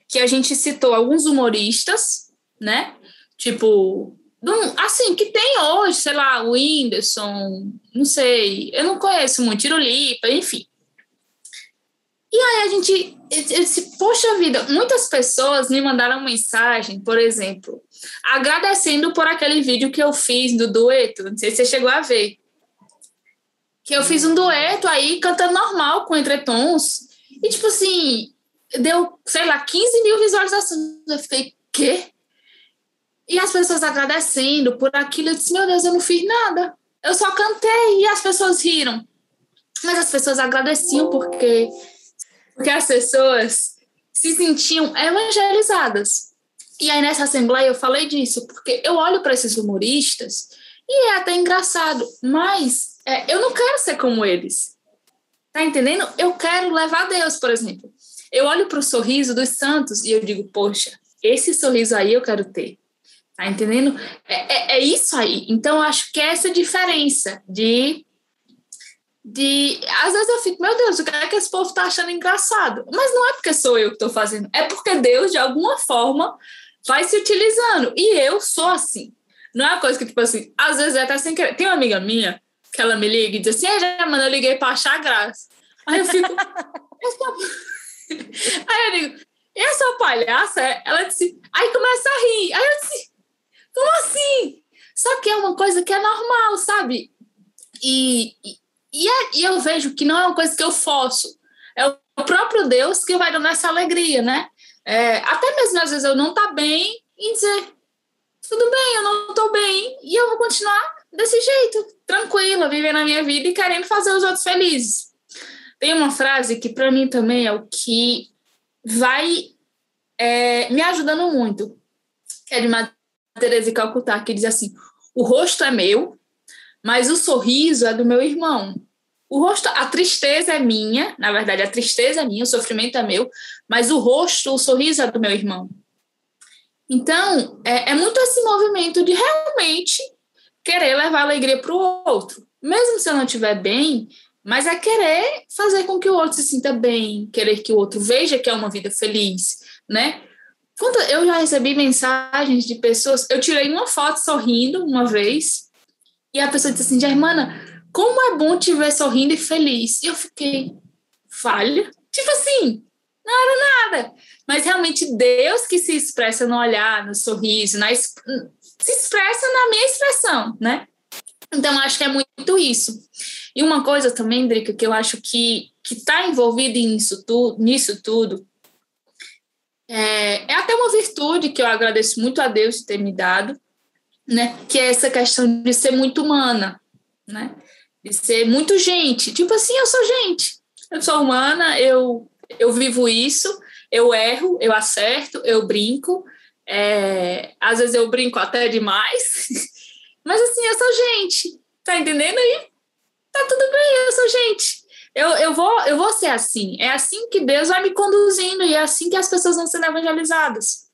que a gente citou alguns humoristas, né? Tipo, assim, que tem hoje, sei lá, o Whindersson, não sei, eu não conheço muito, Tirulipa, enfim. E aí a gente, eu disse, poxa vida, muitas pessoas me mandaram mensagem, por exemplo, agradecendo por aquele vídeo que eu fiz do dueto, não sei se você chegou a ver. Que eu fiz um dueto aí cantando normal com entretons. E tipo assim, deu, sei lá, 15 mil visualizações. Eu fiquei, quê? E as pessoas agradecendo por aquilo. Eu disse, meu Deus, eu não fiz nada. Eu só cantei e as pessoas riram. Mas as pessoas agradeciam porque, porque as pessoas se sentiam evangelizadas. E aí nessa assembleia eu falei disso, porque eu olho para esses humoristas e é até engraçado, mas é, eu não quero ser como eles. Tá entendendo? Eu quero levar Deus, por exemplo. Eu olho para o sorriso dos santos e eu digo, poxa, esse sorriso aí eu quero ter. Tá entendendo? É, é, é isso aí. Então, acho que é essa diferença de de. Às vezes eu fico, meu Deus, o que é que esse povo está achando engraçado? Mas não é porque sou eu que estou fazendo, é porque Deus, de alguma forma, vai se utilizando. E eu sou assim. Não é uma coisa que, tipo assim, às vezes é até sem querer. Tem uma amiga minha que ela me liga e diz assim: já, mano, eu liguei pra achar graça. Aí eu fico. Aí eu digo, essa palhaça? Ela disse. Aí começa a rir. Aí eu disse, como assim? Só que é uma coisa que é normal, sabe? E, e, e, é, e eu vejo que não é uma coisa que eu forço. É o próprio Deus que vai dando essa alegria, né? É, até mesmo às vezes eu não tá bem e dizer tudo bem, eu não estou bem e eu vou continuar desse jeito, tranquila, vivendo a minha vida e querendo fazer os outros felizes. Tem uma frase que para mim também é o que vai é, me ajudando muito, que é de Teresa Calcutá, que diz assim: o rosto é meu, mas o sorriso é do meu irmão. O rosto, a tristeza é minha, na verdade, a tristeza é minha, o sofrimento é meu, mas o rosto, o sorriso é do meu irmão. Então, é, é muito esse movimento de realmente querer levar alegria para o outro. Mesmo se eu não estiver bem, mas é querer fazer com que o outro se sinta bem, querer que o outro veja que é uma vida feliz, né? Eu já recebi mensagens de pessoas, eu tirei uma foto sorrindo uma vez, E a pessoa disse assim, Germana, como é bom te ver sorrindo e feliz. E eu fiquei, falha? Tipo assim, não era nada. Mas realmente Deus que se expressa no olhar, no sorriso, na, se expressa na minha expressão, né? Então, acho que é muito isso. E uma coisa também, Drica, que eu acho que está envolvida nisso tudo, nisso tudo é, é, até uma virtude que eu agradeço muito a Deus ter me dado, né? Que é essa questão de ser muito humana, né? De ser muito gente. Tipo assim, eu sou gente. Eu sou humana, eu, eu vivo isso, eu erro, eu acerto, eu brinco. É, às vezes eu brinco até demais. Mas assim, eu sou gente. Tá entendendo aí? Tá tudo bem, eu sou gente eu, eu, vou, eu vou ser assim. É assim que Deus vai me conduzindo e é assim que as pessoas vão sendo evangelizadas.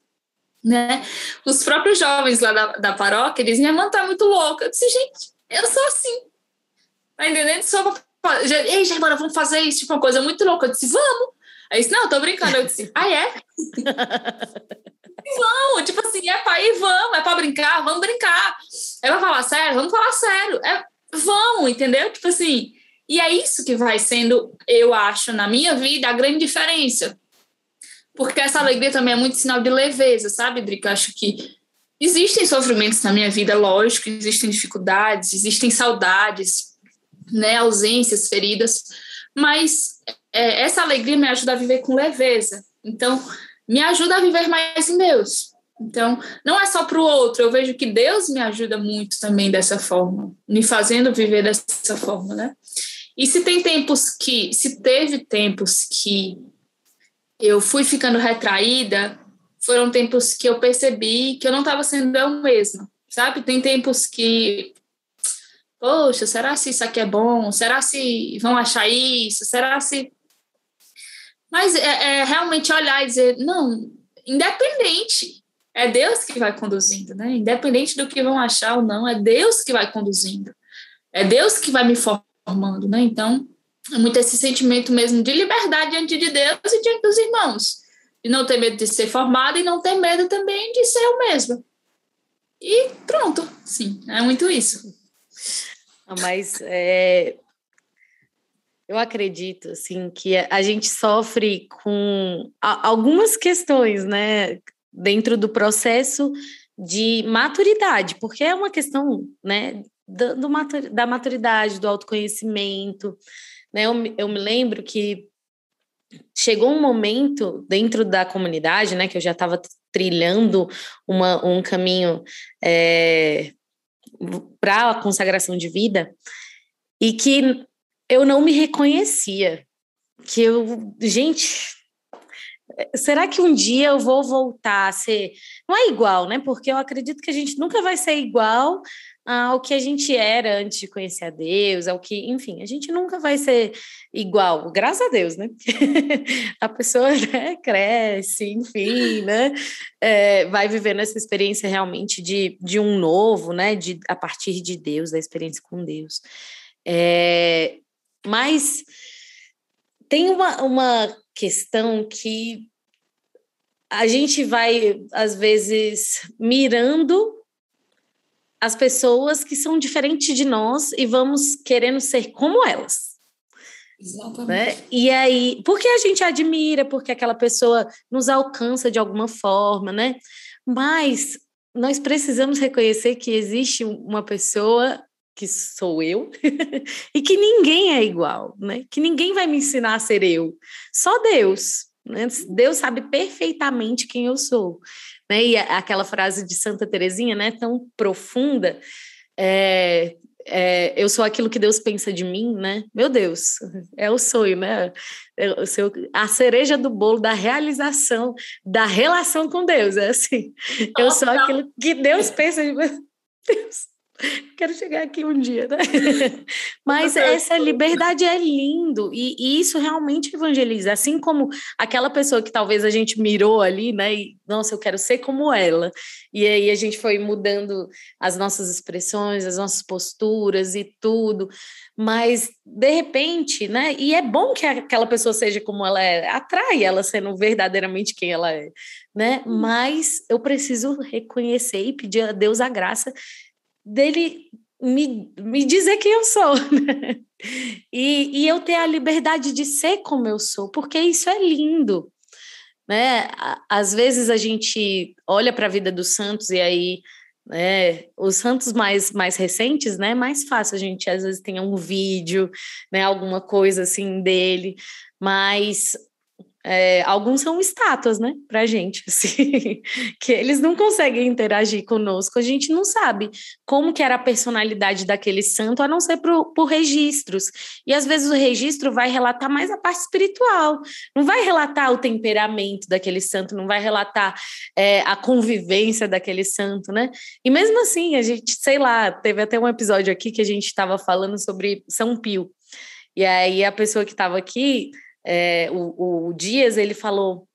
Né? Os próprios jovens lá da, da paróquia dizem: minha irmã tá muito louca. Eu disse, gente, eu sou assim. Tá entendendo? Só Ei, Germana, vamos fazer isso, tipo uma coisa muito louca. Eu disse, vamos. Aí disse, não, tô brincando. Eu disse, ah, é? vamos, tipo assim, é pra ir, vamos, é pra brincar, vamos brincar. É pra falar sério, vamos falar sério. É, vamos, entendeu? Tipo assim, e é isso que vai sendo, eu acho, na minha vida, a grande diferença. Porque essa alegria também é muito sinal de leveza, sabe, Drica? Acho que existem sofrimentos na minha vida, lógico, existem dificuldades, existem saudades, né, ausências, feridas, mas é, essa alegria me ajuda a viver com leveza. Então, me ajuda a viver mais em Deus. Então, não é só para o outro, eu vejo que Deus me ajuda muito também dessa forma, me fazendo viver dessa forma, né? E se tem tempos que, se teve tempos que eu fui ficando retraída, foram tempos que eu percebi que eu não estava sendo eu mesma, sabe? Tem tempos que, poxa, será se isso aqui é bom? Será se vão achar isso? Será se. Mas é, é realmente olhar e dizer, não, independente, é Deus que vai conduzindo, né? Independente do que vão achar ou não, é Deus que vai conduzindo. É Deus que vai me formar formando, né? Então, é muito esse sentimento mesmo de liberdade diante de Deus e diante dos irmãos. De não ter medo de ser formada e não ter medo também de ser eu mesma. E pronto, sim, é muito isso. Mas é, eu acredito assim que a gente sofre com algumas questões, né, dentro do processo de maturidade, porque é uma questão, né, do, do matur, da maturidade, do autoconhecimento. Né? Eu, eu me lembro que chegou um momento dentro da comunidade, né, que eu já estava trilhando uma, um caminho é, para a consagração de vida e que eu não me reconhecia. Que eu, gente, será que um dia eu vou voltar a ser. Não é igual, né? Porque eu acredito que a gente nunca vai ser igual ao que a gente era antes de conhecer a Deus, ao que, enfim, a gente nunca vai ser igual, graças a Deus, né? a pessoa né, cresce, enfim, né? É, vai vivendo essa experiência realmente de, de um novo, né? De, a partir de Deus, da experiência com Deus. É, mas tem uma, uma questão que a gente vai, às vezes, mirando as pessoas que são diferentes de nós e vamos querendo ser como elas. Exatamente. Né? E aí, porque a gente admira, porque aquela pessoa nos alcança de alguma forma, né? Mas nós precisamos reconhecer que existe uma pessoa que sou eu e que ninguém é igual, né? Que ninguém vai me ensinar a ser eu, só Deus. Né? Deus sabe perfeitamente quem eu sou né? E aquela frase de Santa Teresinha, né, tão profunda, é, é, eu sou aquilo que Deus pensa de mim, né? Meu Deus, é o sonho, né? É o seu, a cereja do bolo da realização da relação com Deus, é assim. Eu sou aquilo que Deus pensa de mim. Deus, Quero chegar aqui um dia, né? Mas essa liberdade é lindo e, e, isso realmente evangeliza. Assim como aquela pessoa que talvez a gente mirou ali, né? E, nossa, eu quero ser como ela. E aí a gente foi mudando as nossas expressões, as nossas posturas e tudo. Mas, de repente, né? E é bom que aquela pessoa seja como ela é, atrai ela sendo verdadeiramente quem ela é, né? Mas eu preciso reconhecer e pedir a Deus a graça dele me, me dizer quem eu sou, né? E, e eu ter a liberdade de ser como eu sou, porque isso é lindo, né? Às vezes a gente olha para a vida dos santos e aí né, os santos mais, mais recentes, né, mais fácil a gente às vezes tem um vídeo, né, alguma coisa assim dele, mas é, alguns são estátuas, né, pra gente, assim, que eles não conseguem interagir conosco, a gente não sabe como que era a personalidade daquele santo, a não ser por, por registros, e às vezes o registro vai relatar mais a parte espiritual, não vai relatar o temperamento daquele santo, não vai relatar é, a convivência daquele santo, né, e mesmo assim, a gente, sei lá, teve até um episódio aqui que a gente estava falando sobre São Pio, e aí a pessoa que estava aqui é, o, o Dias, ele falou,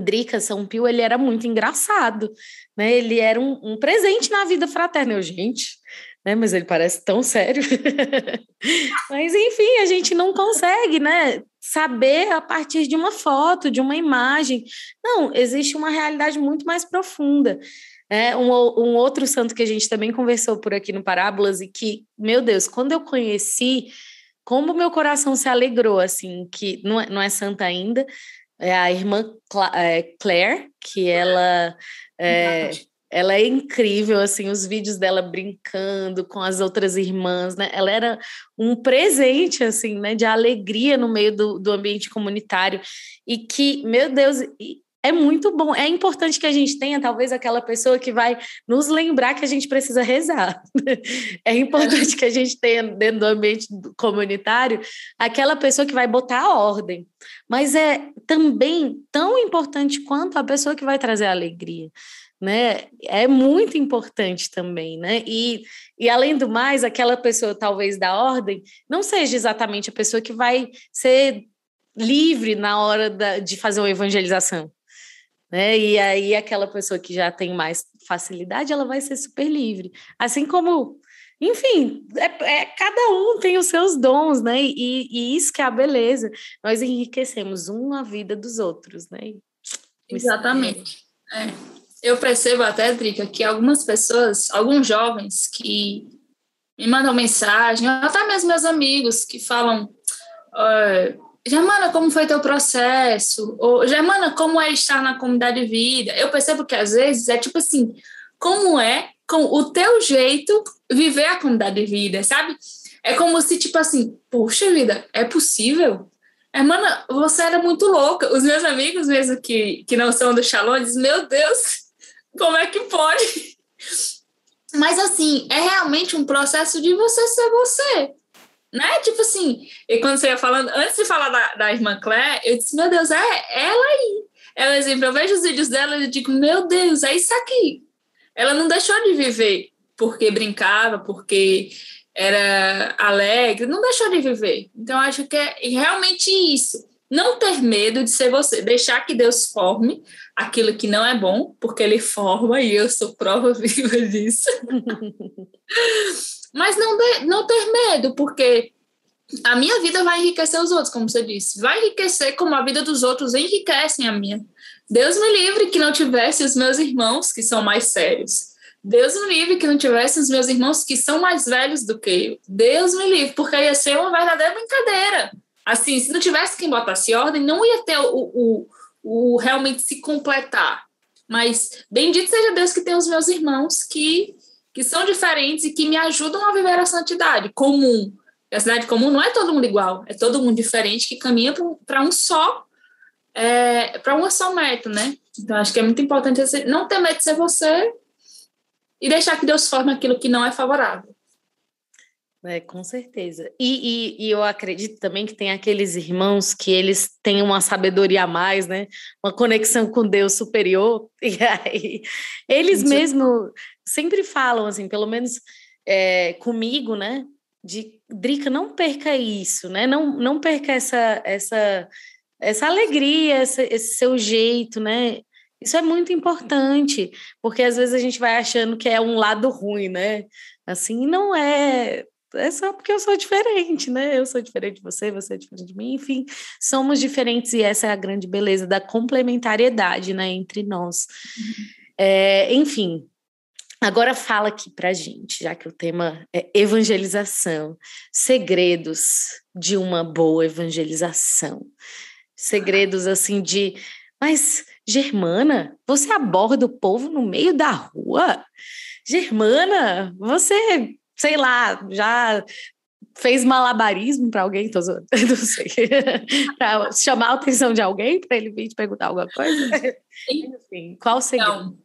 Drica São Pio, ele era muito engraçado, né? Ele era um, um presente na vida fraterna. Eu, gente, né? Mas ele parece tão sério. Mas enfim, a gente não consegue, né? Saber a partir de uma foto, de uma imagem. Não, existe uma realidade muito mais profunda. É, um, um outro santo que a gente também conversou por aqui no Parábolas e que, meu Deus, quando eu conheci, como meu coração se alegrou, assim, que não é, não é santa ainda, é a irmã Cla é, Claire, que ela é, ela é incrível, assim, os vídeos dela brincando com as outras irmãs, né? Ela era um presente, assim, né, de alegria no meio do, do ambiente comunitário e que, meu Deus, é muito bom. É importante que a gente tenha, talvez, aquela pessoa que vai nos lembrar que a gente precisa rezar. É importante que a gente tenha, dentro do ambiente comunitário, aquela pessoa que vai botar a ordem. Mas é também tão importante quanto a pessoa que vai trazer a alegria. Né? É muito importante também, né? E, e além do mais, aquela pessoa talvez da ordem não seja exatamente a pessoa que vai ser livre na hora da, de fazer uma evangelização, né? E aí aquela pessoa que já tem mais facilidade, ela vai ser super livre. Assim como, enfim, é, é cada um tem os seus dons, né? E, e, isso que é a beleza. Nós enriquecemos um a vida dos outros, né? Exatamente. É. Eu percebo até, Drica, que algumas pessoas, alguns jovens que me mandam mensagem, até mesmo meus amigos que falam, uh, Germana, como foi teu processo? Ou, Germana, como é estar na comunidade de vida? Eu percebo que às vezes é tipo assim, como é com o teu jeito viver a comunidade de vida, sabe? É como se, tipo assim, poxa vida, é possível? Hermana, você era muito louca. Os meus amigos, mesmo que, que não são do Shalom, dizem, meu Deus, como é que pode? Mas assim, é realmente um processo de você ser você né? Tipo assim, e quando você ia falando, antes de falar da, da irmã Claire, eu disse, meu Deus, é ela aí. É um exemplo, eu vejo os vídeos dela e digo, meu Deus, é isso aqui. Ela não deixou de viver porque brincava, porque era alegre, não deixou de viver. Então, acho que é realmente isso. Não ter medo de ser você, deixar que Deus forme aquilo que não é bom, porque Ele forma e eu sou prova viva disso. Mas não, de, não ter medo, porque a minha vida vai enriquecer os outros, como você disse. Vai enriquecer como a vida dos outros enriquecem a minha. Deus me livre que não tivesse os meus irmãos que são mais sérios. Deus me livre que não tivesse os meus irmãos que são mais velhos do que eu. Deus me livre, porque ia ser uma verdadeira brincadeira. Assim, se não tivesse quem botasse ordem, não ia ter o, o, o realmente se completar. Mas bendito seja Deus que tem os meus irmãos que que são diferentes e que me ajudam a viver a santidade comum. a cidade comum não é todo mundo igual, é todo mundo diferente que caminha para um só, é, para uma só meta, né? Então acho que é muito importante não ter medo de ser você e deixar que Deus forme aquilo que não é favorável. É, com certeza. E, e, e, eu acredito também que tem aqueles irmãos que eles têm uma sabedoria a mais, né? Uma conexão com Deus superior. E aí, eles mesmo sempre falam, assim, pelo menos é, comigo, né? De Drica, não perca isso, né? Não, não perca essa, essa, essa alegria, essa, esse seu jeito, né? Isso é muito importante, porque às vezes a gente vai achando que é um lado ruim, né? Assim, não é é só porque eu sou diferente, né? Eu sou diferente de você, você é diferente de mim, enfim, somos diferentes e essa é a grande beleza da complementariedade, né, entre nós. É, enfim, Agora fala aqui pra gente, já que o tema é evangelização, segredos de uma boa evangelização. Segredos assim de, mas Germana, você aborda o povo no meio da rua? Germana, você, sei lá, já fez malabarismo para alguém? Tô zoando, não sei. para chamar a atenção de alguém para ele vir te perguntar alguma coisa? Enfim, qual o segredo? Não.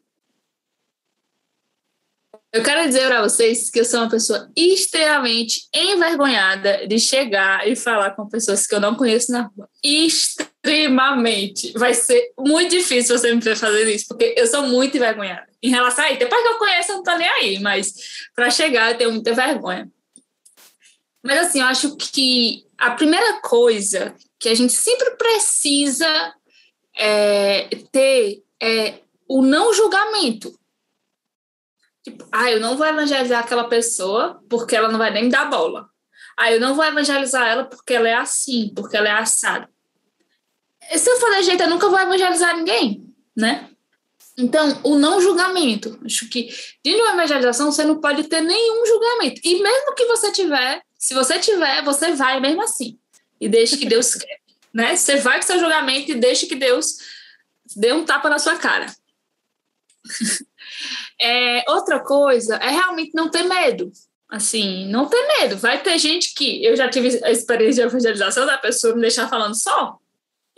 Eu quero dizer para vocês que eu sou uma pessoa extremamente envergonhada de chegar e falar com pessoas que eu não conheço na rua. Extremamente. Vai ser muito difícil você me fazer isso, porque eu sou muito envergonhada. Em relação a isso, depois que eu conheço, eu não tô nem aí, mas para chegar eu tenho muita vergonha. Mas assim, eu acho que a primeira coisa que a gente sempre precisa é, ter é o não julgamento. Tipo, ah, eu não vou evangelizar aquela pessoa porque ela não vai nem me dar bola. Ah, eu não vou evangelizar ela porque ela é assim, porque ela é assada. Se eu for de jeito, eu nunca vou evangelizar ninguém, né? Então, o não julgamento. Acho que de uma evangelização você não pode ter nenhum julgamento. E mesmo que você tiver, se você tiver, você vai mesmo assim. E deixe que Deus quer. Né? Você vai com seu julgamento e deixe que Deus dê um tapa na sua cara. É, outra coisa é realmente não ter medo. Assim, não ter medo. Vai ter gente que eu já tive a experiência de evangelização da pessoa me deixar falando só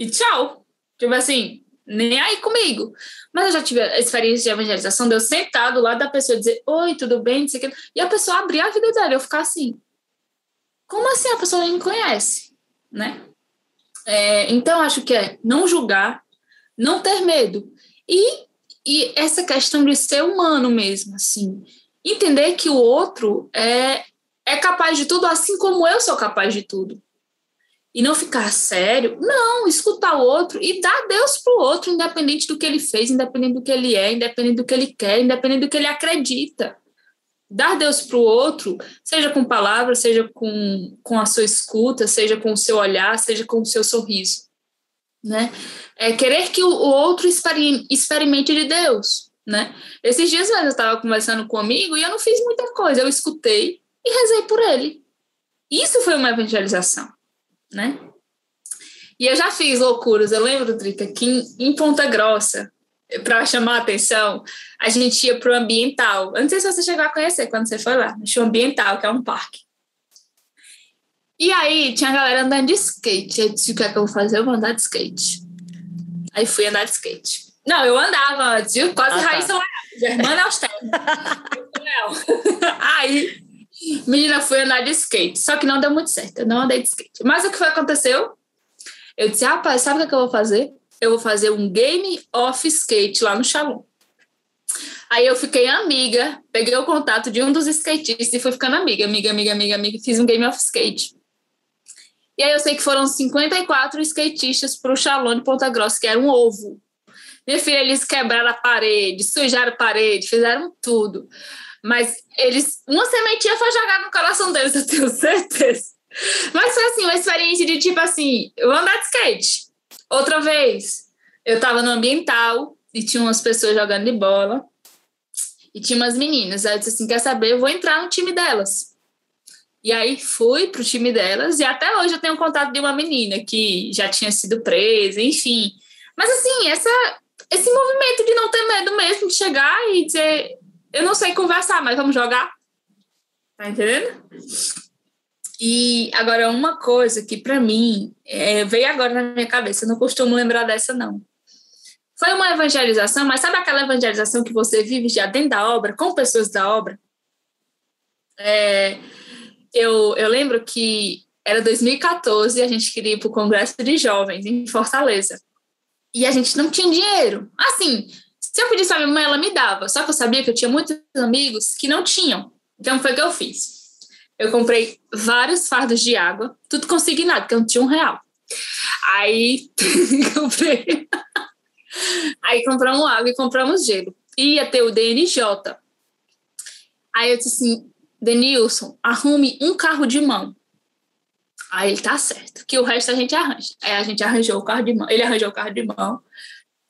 e tchau. Tipo assim, nem aí comigo. Mas eu já tive a experiência de evangelização de eu sentar do lado da pessoa dizer oi, tudo bem, e a pessoa abrir a vida dela. Eu ficar assim, como assim a pessoa nem me conhece, né? É, então, acho que é não julgar, não ter medo e e essa questão de ser humano mesmo, assim, entender que o outro é, é capaz de tudo, assim como eu sou capaz de tudo. E não ficar sério, não, escutar o outro e dar Deus para o outro, independente do que ele fez, independente do que ele é, independente do que ele quer, independente do que ele acredita. Dar Deus para o outro, seja com palavras, seja com, com a sua escuta, seja com o seu olhar, seja com o seu sorriso né? É querer que o outro experimente de Deus, né? Esses dias mesmo eu estava conversando com um amigo e eu não fiz muita coisa, eu escutei e rezei por ele. Isso foi uma evangelização, né? E eu já fiz loucuras, eu lembro, Drica, que em, em Ponta Grossa, para chamar a atenção, a gente ia para o ambiental. Eu não sei se você chegou a conhecer quando você foi lá, o ambiental, que é um parque. E aí tinha a galera andando de skate. Eu disse: o que é que eu vou fazer? Eu vou andar de skate. Aí fui andar de skate. Não, eu andava antes, viu? Quase ah, Raíssa tá. Germana Austerno. aí, menina, fui andar de skate. Só que não deu muito certo. Eu não andei de skate. Mas o que foi aconteceu? Eu disse: rapaz, sabe o é que eu vou fazer? Eu vou fazer um game off skate lá no Shalom. Aí eu fiquei amiga, peguei o contato de um dos skatistas e fui ficando amiga, amiga, amiga, amiga, amiga. Fiz um game off skate. E aí eu sei que foram 54 skatistas para o Shalom de Ponta Grossa, que era um ovo. Minha filha, eles quebraram a parede, sujaram a parede, fizeram tudo. Mas eles, uma sementinha foi jogada no coração deles, eu tenho certeza. Mas foi assim, uma experiência de tipo assim, eu andar de skate. Outra vez, eu estava no ambiental e tinha umas pessoas jogando de bola. E tinha umas meninas. Aí eu disse assim: quer saber? Eu vou entrar no time delas. E aí fui para o time delas e até hoje eu tenho contato de uma menina que já tinha sido presa, enfim. Mas assim, essa, esse movimento de não ter medo mesmo de chegar e dizer, eu não sei conversar, mas vamos jogar. Tá entendendo? E agora uma coisa que para mim é, veio agora na minha cabeça, eu não costumo lembrar dessa não. Foi uma evangelização, mas sabe aquela evangelização que você vive já dentro da obra, com pessoas da obra? É, eu, eu lembro que era 2014 e a gente queria ir para o Congresso de Jovens em Fortaleza. E a gente não tinha dinheiro. Assim, se eu pedisse a minha mãe, ela me dava. Só que eu sabia que eu tinha muitos amigos que não tinham. Então foi o que eu fiz. Eu comprei vários fardos de água, tudo consignado, porque eu não tinha um real. Aí comprei. Aí compramos água e compramos gelo. Ia ter o DNJ. Aí eu disse assim: Denilson, arrume um carro de mão. Aí ele tá certo, que o resto a gente arranja. Aí a gente arranjou o carro de mão, ele arranjou o carro de mão,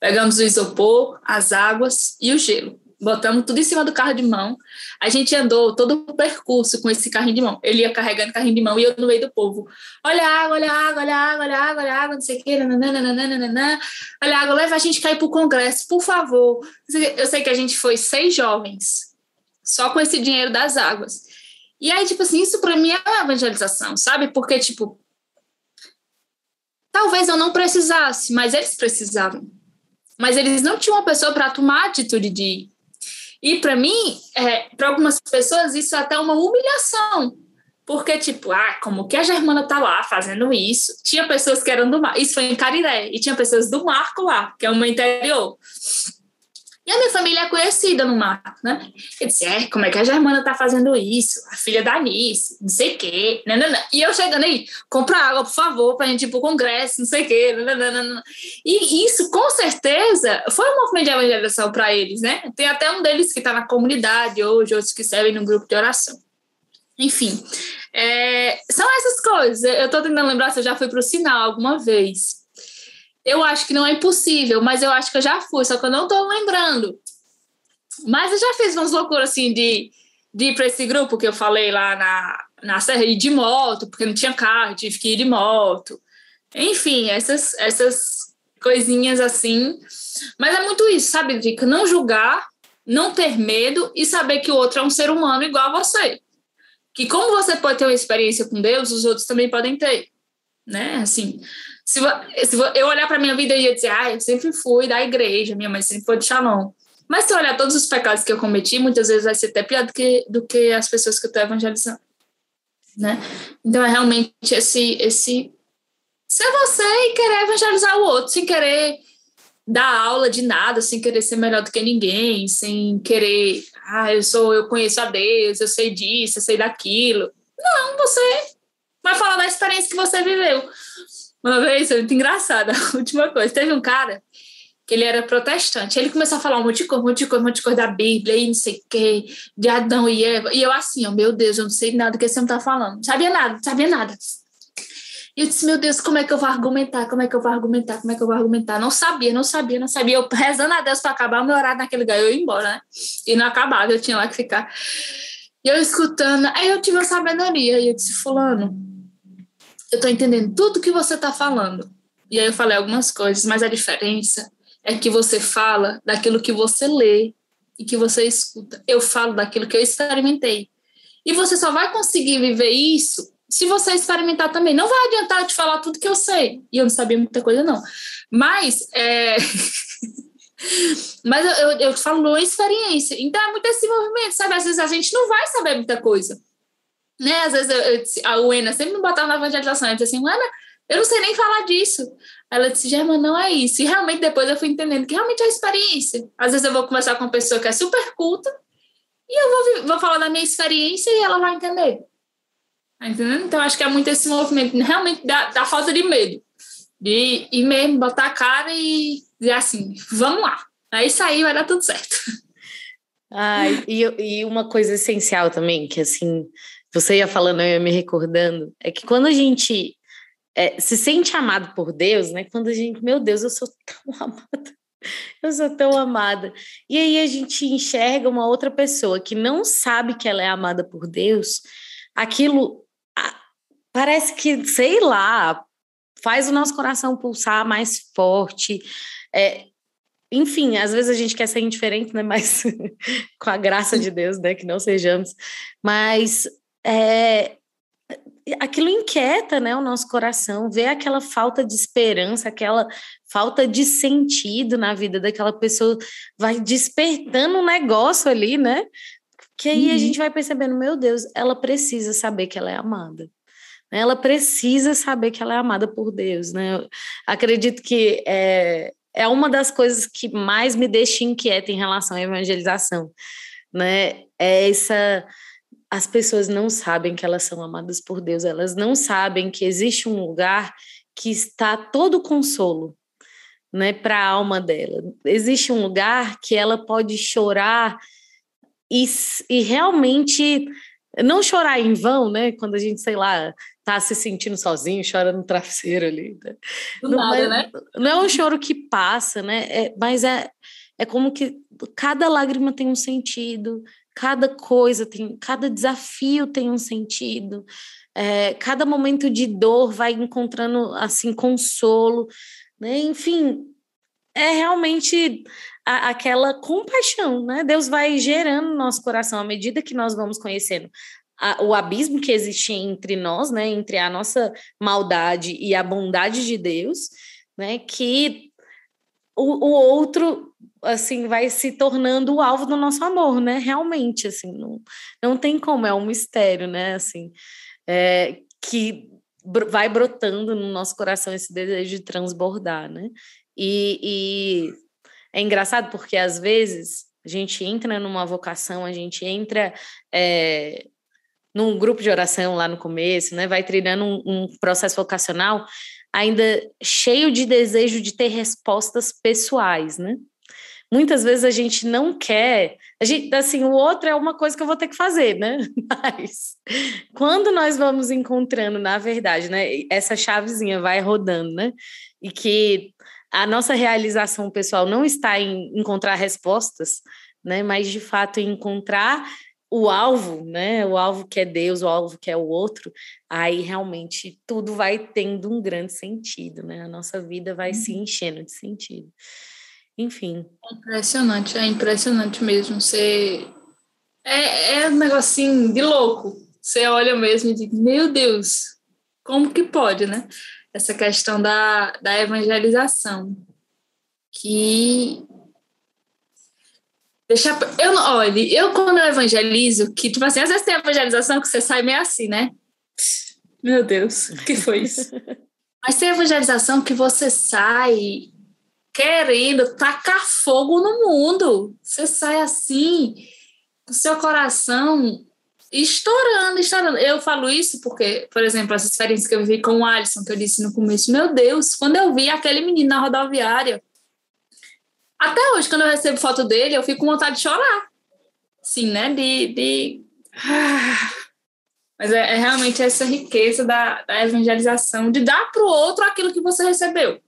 pegamos o isopor, as águas e o gelo. botamos tudo em cima do carro de mão. A gente andou todo o percurso com esse carrinho de mão. Ele ia carregando carrinho de mão e eu no meio do povo. Olha a água, olha a água, olha a água, olha a água, olha a água, não sei o quê. Nananana, olha a água, leva a gente cair para o congresso, por favor. Eu sei que a gente foi seis jovens, só com esse dinheiro das águas. E aí, tipo assim, isso para mim é evangelização, sabe? Porque, tipo, talvez eu não precisasse, mas eles precisavam. Mas eles não tinham uma pessoa para tomar a atitude de ir. E para mim, é, para algumas pessoas, isso é até uma humilhação. Porque, tipo, ah, como que a Germana tá lá fazendo isso? Tinha pessoas que eram do mar, isso foi em Cariré, e tinha pessoas do Marco lá, que é uma interior. E a minha família é conhecida no mato, né? Eu disse, é, como é que a Germana tá fazendo isso? A filha da Anice, não sei o quê. Não, não, não. E eu chegando aí, compra água, por favor, pra gente ir pro congresso, não sei o quê. Não, E isso, com certeza, foi um movimento de evangelização para eles, né? Tem até um deles que tá na comunidade hoje, outros que servem no grupo de oração. Enfim, é, são essas coisas. Eu tô tentando lembrar se eu já fui pro sinal alguma vez. Eu acho que não é impossível, mas eu acho que eu já fui, só que eu não estou lembrando. Mas eu já fiz umas loucuras assim de, de ir para esse grupo que eu falei lá na, na Serra de moto, porque não tinha carro, tive que ir de moto. Enfim, essas, essas coisinhas assim. Mas é muito isso, sabe, Drica? Não julgar, não ter medo e saber que o outro é um ser humano igual a você. Que como você pode ter uma experiência com Deus, os outros também podem ter. Né? Assim, se, se eu olhar para minha vida e eu dizer, ah, eu sempre fui da igreja, minha mãe sempre foi de Shalom. Mas se eu olhar todos os pecados que eu cometi, muitas vezes vai ser até pior do que, do que as pessoas que eu estou evangelizando. Né? Então é realmente esse, esse ser você e querer evangelizar o outro, sem querer dar aula de nada, sem querer ser melhor do que ninguém, sem querer, ah, eu sou, eu conheço a Deus, eu sei disso, eu sei daquilo. Não, você vai falar da experiência que você viveu. Uma vez, foi muito engraçada, a última coisa, teve um cara que ele era protestante, ele começou a falar um monte de coisa, um monte de coisa, um monte de coisa da Bíblia, e não sei o quê, de Adão e Eva, e eu assim, oh, meu Deus, eu não sei nada do que esse homem tá falando, não sabia nada, não sabia nada. E eu disse, meu Deus, como é que eu vou argumentar, como é que eu vou argumentar, como é que eu vou argumentar? Não sabia, não sabia, não sabia, eu rezando a Deus para acabar o meu horário naquele lugar, eu ia embora, né? E não acabava, eu tinha lá que ficar. E eu escutando, aí eu tive uma sabedoria, e eu disse, fulano, eu estou entendendo tudo que você está falando. E aí eu falei algumas coisas, mas a diferença é que você fala daquilo que você lê e que você escuta. Eu falo daquilo que eu experimentei. E você só vai conseguir viver isso se você experimentar também. Não vai adiantar te falar tudo que eu sei. E eu não sabia muita coisa, não. Mas, é... Mas eu, eu, eu falo uma experiência. Então é muito esse movimento, sabe? Às vezes a gente não vai saber muita coisa né? Às vezes eu, eu, a Uena sempre me botava na evangelização, ela disse assim, Uena, eu não sei nem falar disso. Ela disse, Germa, não é isso. E realmente depois eu fui entendendo que realmente é experiência. Às vezes eu vou conversar com uma pessoa que é super culta e eu vou, vou falar da minha experiência e ela vai entender. Tá entendendo? Então acho que é muito esse movimento, realmente da, da falta de medo. De ir mesmo, botar a cara e dizer assim, vamos lá. Aí sair vai dar tudo certo. Ah, e, e uma coisa essencial também, que assim, você ia falando, eu ia me recordando, é que quando a gente é, se sente amado por Deus, né? Quando a gente, meu Deus, eu sou tão amada, eu sou tão amada. E aí a gente enxerga uma outra pessoa que não sabe que ela é amada por Deus, aquilo parece que, sei lá, faz o nosso coração pulsar mais forte. É, enfim, às vezes a gente quer ser indiferente, né? Mas com a graça de Deus, né? Que não sejamos. Mas é, aquilo inquieta né, o nosso coração, ver aquela falta de esperança, aquela falta de sentido na vida daquela pessoa, vai despertando um negócio ali, né? Que aí uhum. a gente vai percebendo, meu Deus, ela precisa saber que ela é amada. Né, ela precisa saber que ela é amada por Deus, né? Eu acredito que é, é uma das coisas que mais me deixa inquieta em relação à evangelização, né? É essa as pessoas não sabem que elas são amadas por Deus, elas não sabem que existe um lugar que está todo consolo, né, para a alma dela. Existe um lugar que ela pode chorar e, e realmente não chorar em vão, né? Quando a gente, sei lá, tá se sentindo sozinho, chora no travesseiro ali. Né? Do não, nada, né? Não é um choro que passa, né? É, mas é, é como que cada lágrima tem um sentido, cada coisa tem, cada desafio tem um sentido, é, cada momento de dor vai encontrando assim consolo, né? Enfim, é realmente a, aquela compaixão, né? Deus vai gerando no nosso coração à medida que nós vamos conhecendo a, o abismo que existe entre nós, né? Entre a nossa maldade e a bondade de Deus, né? Que o, o outro assim vai se tornando o alvo do nosso amor, né? Realmente, assim, não, não tem como, é um mistério, né? Assim, é, que vai brotando no nosso coração esse desejo de transbordar, né? E, e é engraçado porque às vezes a gente entra numa vocação, a gente entra é, num grupo de oração lá no começo, né? Vai treinando um, um processo vocacional ainda cheio de desejo de ter respostas pessoais, né? Muitas vezes a gente não quer, a gente, assim, o outro é uma coisa que eu vou ter que fazer, né? Mas quando nós vamos encontrando, na verdade, né, essa chavezinha vai rodando, né? E que a nossa realização pessoal não está em encontrar respostas, né? Mas de fato em encontrar o alvo, né? O alvo que é Deus, o alvo que é o outro, aí realmente tudo vai tendo um grande sentido, né? A nossa vida vai uhum. se enchendo de sentido. Enfim. É impressionante, é impressionante mesmo. Você é, é um negocinho de louco. Você olha mesmo e diz, meu Deus, como que pode, né? Essa questão da, da evangelização. Que Deixar. Eu olha, eu quando eu evangelizo, que, tipo assim, às vezes tem evangelização que você sai meio assim, né? Meu Deus, o que foi isso? Mas tem evangelização que você sai querendo tacar fogo no mundo. Você sai assim, o seu coração estourando, estourando. Eu falo isso porque, por exemplo, essa experiência que eu vivi com o Alisson, que eu disse no começo, meu Deus, quando eu vi aquele menino na rodoviária, até hoje, quando eu recebo foto dele, eu fico com vontade de chorar. Sim, né? De. de... Mas é, é, realmente essa riqueza da, da evangelização, de dar para o outro aquilo que você recebeu.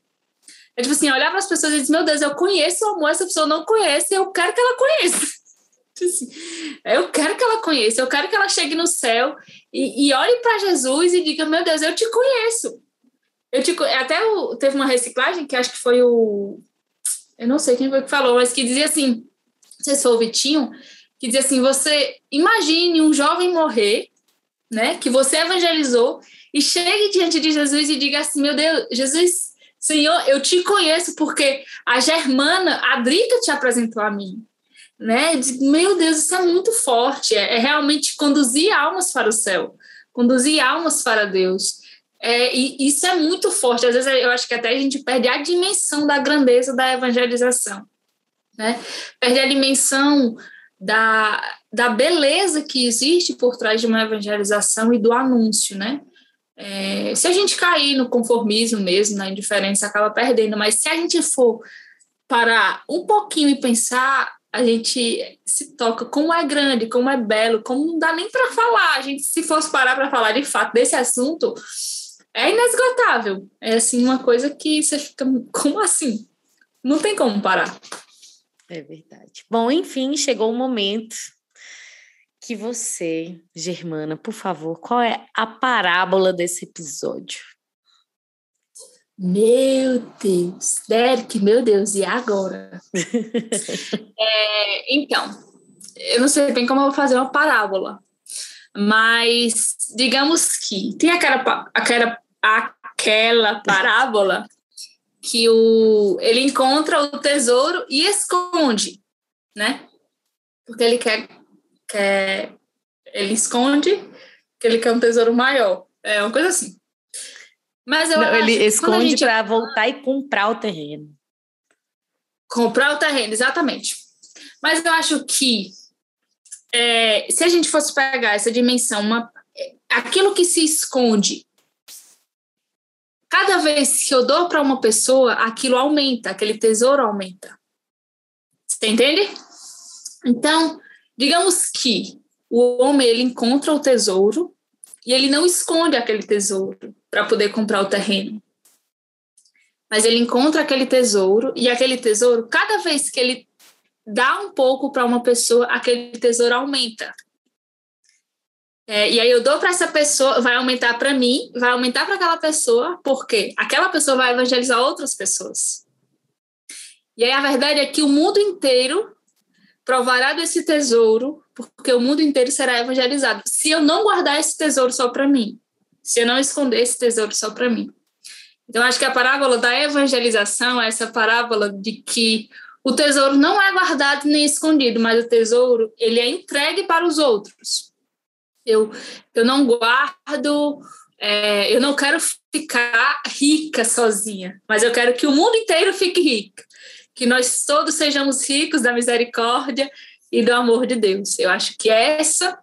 É tipo assim, olhar para as pessoas e dizer, meu Deus, eu conheço o amor, essa pessoa não conhece, eu quero que ela conheça. Tipo assim, eu quero que ela conheça, eu quero que ela chegue no céu e, e olhe para Jesus e diga, meu Deus, eu te conheço. Eu te, até o, teve uma reciclagem que acho que foi o eu não sei quem foi que falou, mas que dizia assim, não sei se foi o Vitinho, que dizia assim, você imagine um jovem morrer, né, que você evangelizou, e chegue diante de Jesus e diga assim, meu Deus, Jesus, Senhor, eu te conheço porque a Germana, a Drica te apresentou a mim, né, meu Deus, isso é muito forte, é, é realmente conduzir almas para o céu, conduzir almas para Deus, é, e isso é muito forte. Às vezes eu acho que até a gente perde a dimensão da grandeza da evangelização, né? Perde a dimensão da, da beleza que existe por trás de uma evangelização e do anúncio, né? É, se a gente cair no conformismo mesmo, na indiferença, acaba perdendo. Mas se a gente for parar um pouquinho e pensar, a gente se toca como é grande, como é belo, como não dá nem para falar. A gente, se fosse parar para falar de fato desse assunto, é inesgotável. É assim uma coisa que você fica, como assim? Não tem como parar. É verdade. Bom, enfim, chegou o momento que você, Germana, por favor, qual é a parábola desse episódio? Meu Deus, Derek, meu Deus, e agora? é, então, eu não sei bem como eu vou fazer uma parábola, mas digamos que tem aquela, aquela aquela parábola que o, ele encontra o tesouro e esconde, né? Porque ele quer, quer ele esconde que ele quer um tesouro maior. É uma coisa assim. Mas eu Não, ele esconde gente... para voltar e comprar o terreno. Comprar o terreno, exatamente. Mas eu acho que é, se a gente fosse pegar essa dimensão, uma, aquilo que se esconde Cada vez que eu dou para uma pessoa, aquilo aumenta, aquele tesouro aumenta. Você entende? Então, digamos que o homem ele encontra o tesouro e ele não esconde aquele tesouro para poder comprar o terreno. Mas ele encontra aquele tesouro e aquele tesouro, cada vez que ele dá um pouco para uma pessoa, aquele tesouro aumenta. É, e aí eu dou para essa pessoa, vai aumentar para mim, vai aumentar para aquela pessoa, porque aquela pessoa vai evangelizar outras pessoas. E aí a verdade é que o mundo inteiro provará desse tesouro, porque o mundo inteiro será evangelizado. Se eu não guardar esse tesouro só para mim, se eu não esconder esse tesouro só para mim. Então acho que a parábola da evangelização é essa parábola de que o tesouro não é guardado nem escondido, mas o tesouro ele é entregue para os outros. Eu, eu não guardo, é, eu não quero ficar rica sozinha, mas eu quero que o mundo inteiro fique rico, que nós todos sejamos ricos da misericórdia e do amor de Deus. Eu acho que essa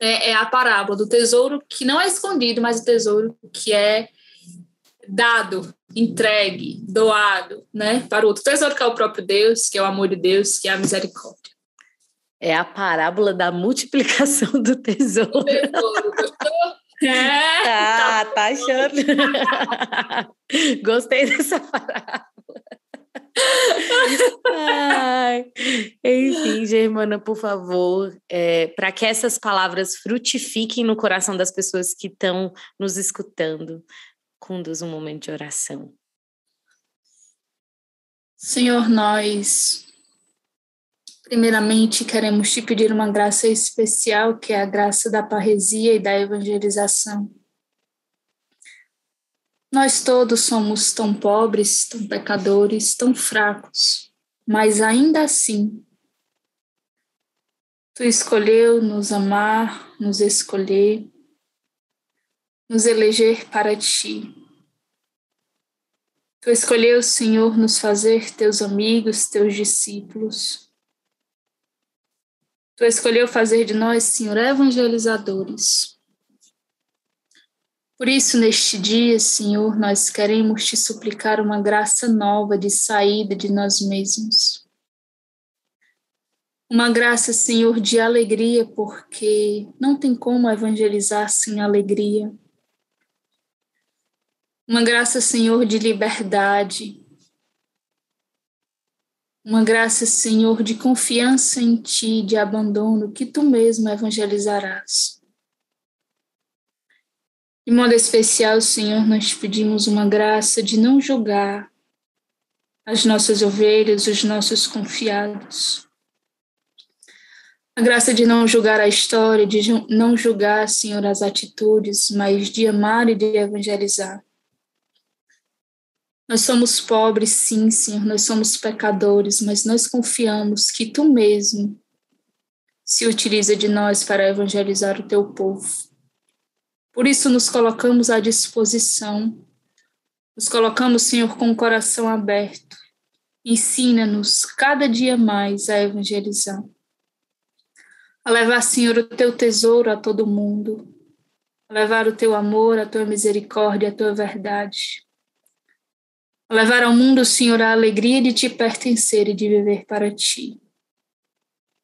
é, é a parábola do tesouro que não é escondido, mas o tesouro que é dado, entregue, doado, né, para o outro. Tesouro que é o próprio Deus, que é o amor de Deus, que é a misericórdia. É a parábola da multiplicação do tesouro. O tesouro, É, tá, tá achando. Gostei dessa parábola. Ai, enfim, Germana, por favor, é, para que essas palavras frutifiquem no coração das pessoas que estão nos escutando, conduz um momento de oração. Senhor, nós Primeiramente, queremos te pedir uma graça especial, que é a graça da parresia e da evangelização. Nós todos somos tão pobres, tão pecadores, tão fracos, mas ainda assim, Tu escolheu nos amar, nos escolher, nos eleger para Ti. Tu escolheu, Senhor, nos fazer Teus amigos, Teus discípulos. Tu escolheu fazer de nós, Senhor, evangelizadores. Por isso, neste dia, Senhor, nós queremos te suplicar uma graça nova de saída de nós mesmos. Uma graça, Senhor, de alegria, porque não tem como evangelizar sem alegria. Uma graça, Senhor, de liberdade, uma graça, Senhor, de confiança em Ti, de abandono, que Tu mesmo evangelizarás. De modo especial, Senhor, nós pedimos uma graça de não julgar as nossas ovelhas, os nossos confiados. A graça de não julgar a história, de não julgar, Senhor, as atitudes, mas de amar e de evangelizar. Nós somos pobres, sim, Senhor, nós somos pecadores, mas nós confiamos que Tu mesmo se utiliza de nós para evangelizar o Teu povo. Por isso nos colocamos à disposição, nos colocamos, Senhor, com o coração aberto. Ensina-nos cada dia mais a evangelizar, a levar, Senhor, o Teu tesouro a todo mundo, a levar o Teu amor, a Tua misericórdia, a Tua verdade levar ao mundo, Senhor, a alegria de te pertencer e de viver para ti.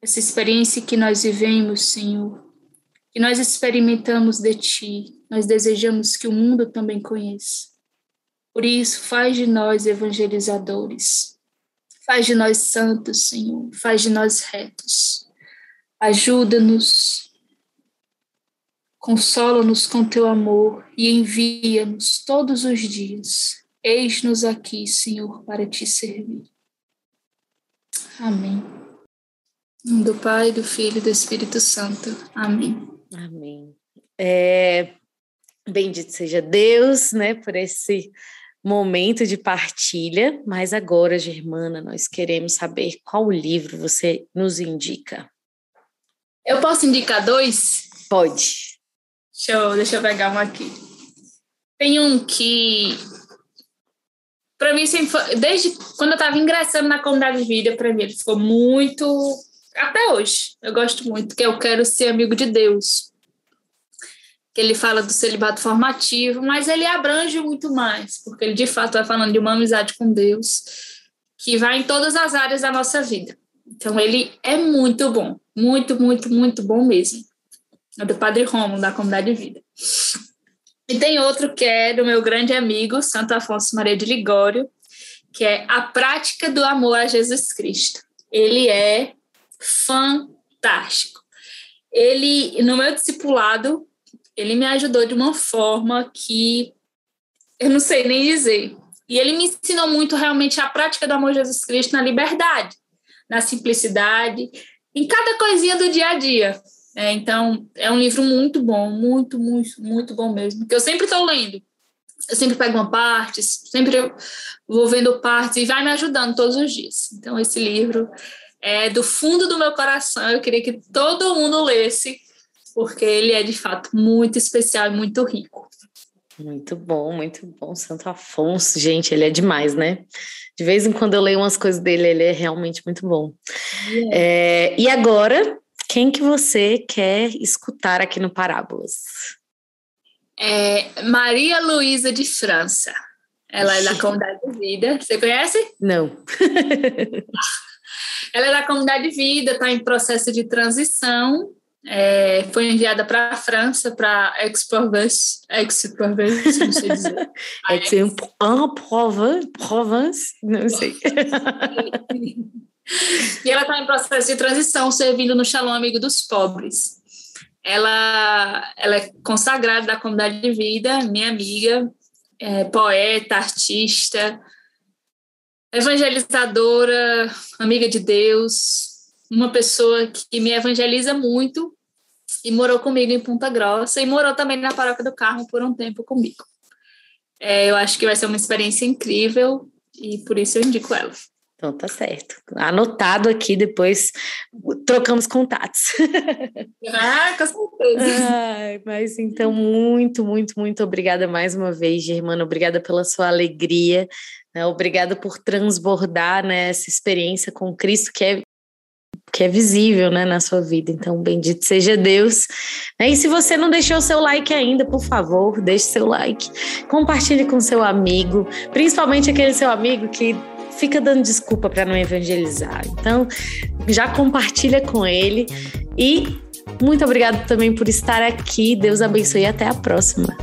Essa experiência que nós vivemos, Senhor, que nós experimentamos de ti, nós desejamos que o mundo também conheça. Por isso, faz de nós evangelizadores. Faz de nós santos, Senhor. Faz de nós retos. Ajuda-nos. Consola-nos com teu amor e envia-nos todos os dias Eis-nos aqui, Senhor, para te servir. Amém. Do Pai, do Filho e do Espírito Santo. Amém. Amém. É, bendito seja Deus, né, por esse momento de partilha. Mas agora, Germana, nós queremos saber qual livro você nos indica. Eu posso indicar dois? Pode. Deixa eu, deixa eu pegar um aqui. Tem um que para mim sempre foi, desde quando eu estava ingressando na comunidade de vida, para mim ele ficou muito até hoje. Eu gosto muito que eu quero ser amigo de Deus. Que ele fala do celibato formativo, mas ele abrange muito mais, porque ele de fato vai falando de uma amizade com Deus que vai em todas as áreas da nossa vida. Então ele é muito bom, muito, muito, muito bom mesmo. É do Padre Romulo da comunidade de vida. E tem outro que é do meu grande amigo, Santo Afonso Maria de Ligório, que é A Prática do Amor a Jesus Cristo. ele é fantástico. Ele, no meu discipulado, ele me ajudou de uma forma que eu não sei nem dizer. E ele me ensinou muito realmente a prática do amor de Jesus Cristo na liberdade, na simplicidade, em cada coisinha do dia a dia. É, então, é um livro muito bom, muito, muito, muito bom mesmo, que eu sempre estou lendo. Eu sempre pego uma parte, sempre vou vendo partes e vai me ajudando todos os dias. Então, esse livro é do fundo do meu coração, eu queria que todo mundo lesse, porque ele é de fato muito especial e muito rico. Muito bom, muito bom. Santo Afonso, gente, ele é demais, né? De vez em quando eu leio umas coisas dele, ele é realmente muito bom. Yeah. É, e agora, quem que você quer escutar aqui no Parábolas? É Maria Luísa de França. Ela é da Comunidade de Vida. Você conhece? Não. Ela é da Comunidade de Vida, está em processo de transição é, foi enviada para a França, para Aix-Provence, Aix-Provence, não sei dizer. Aix-en-Provence, não sei. e ela está em processo de transição, servindo no Shalom Amigo dos Pobres. Ela, ela é consagrada da comunidade de vida, minha amiga, é, poeta, artista, evangelizadora, amiga de Deus, uma pessoa que me evangeliza muito e morou comigo em Ponta Grossa e morou também na Paróquia do Carmo por um tempo comigo. É, eu acho que vai ser uma experiência incrível e por isso eu indico ela. Então tá certo. Anotado aqui, depois trocamos contatos. Ah, com certeza. Ai, mas então, muito, muito, muito obrigada mais uma vez, Germana. Obrigada pela sua alegria. Né? Obrigada por transbordar né, essa experiência com Cristo, que é que é visível né, na sua vida. Então, bendito seja Deus. E se você não deixou seu like ainda, por favor, deixe seu like. Compartilhe com seu amigo, principalmente aquele seu amigo que fica dando desculpa para não evangelizar. Então, já compartilha com ele e muito obrigado também por estar aqui. Deus abençoe e até a próxima.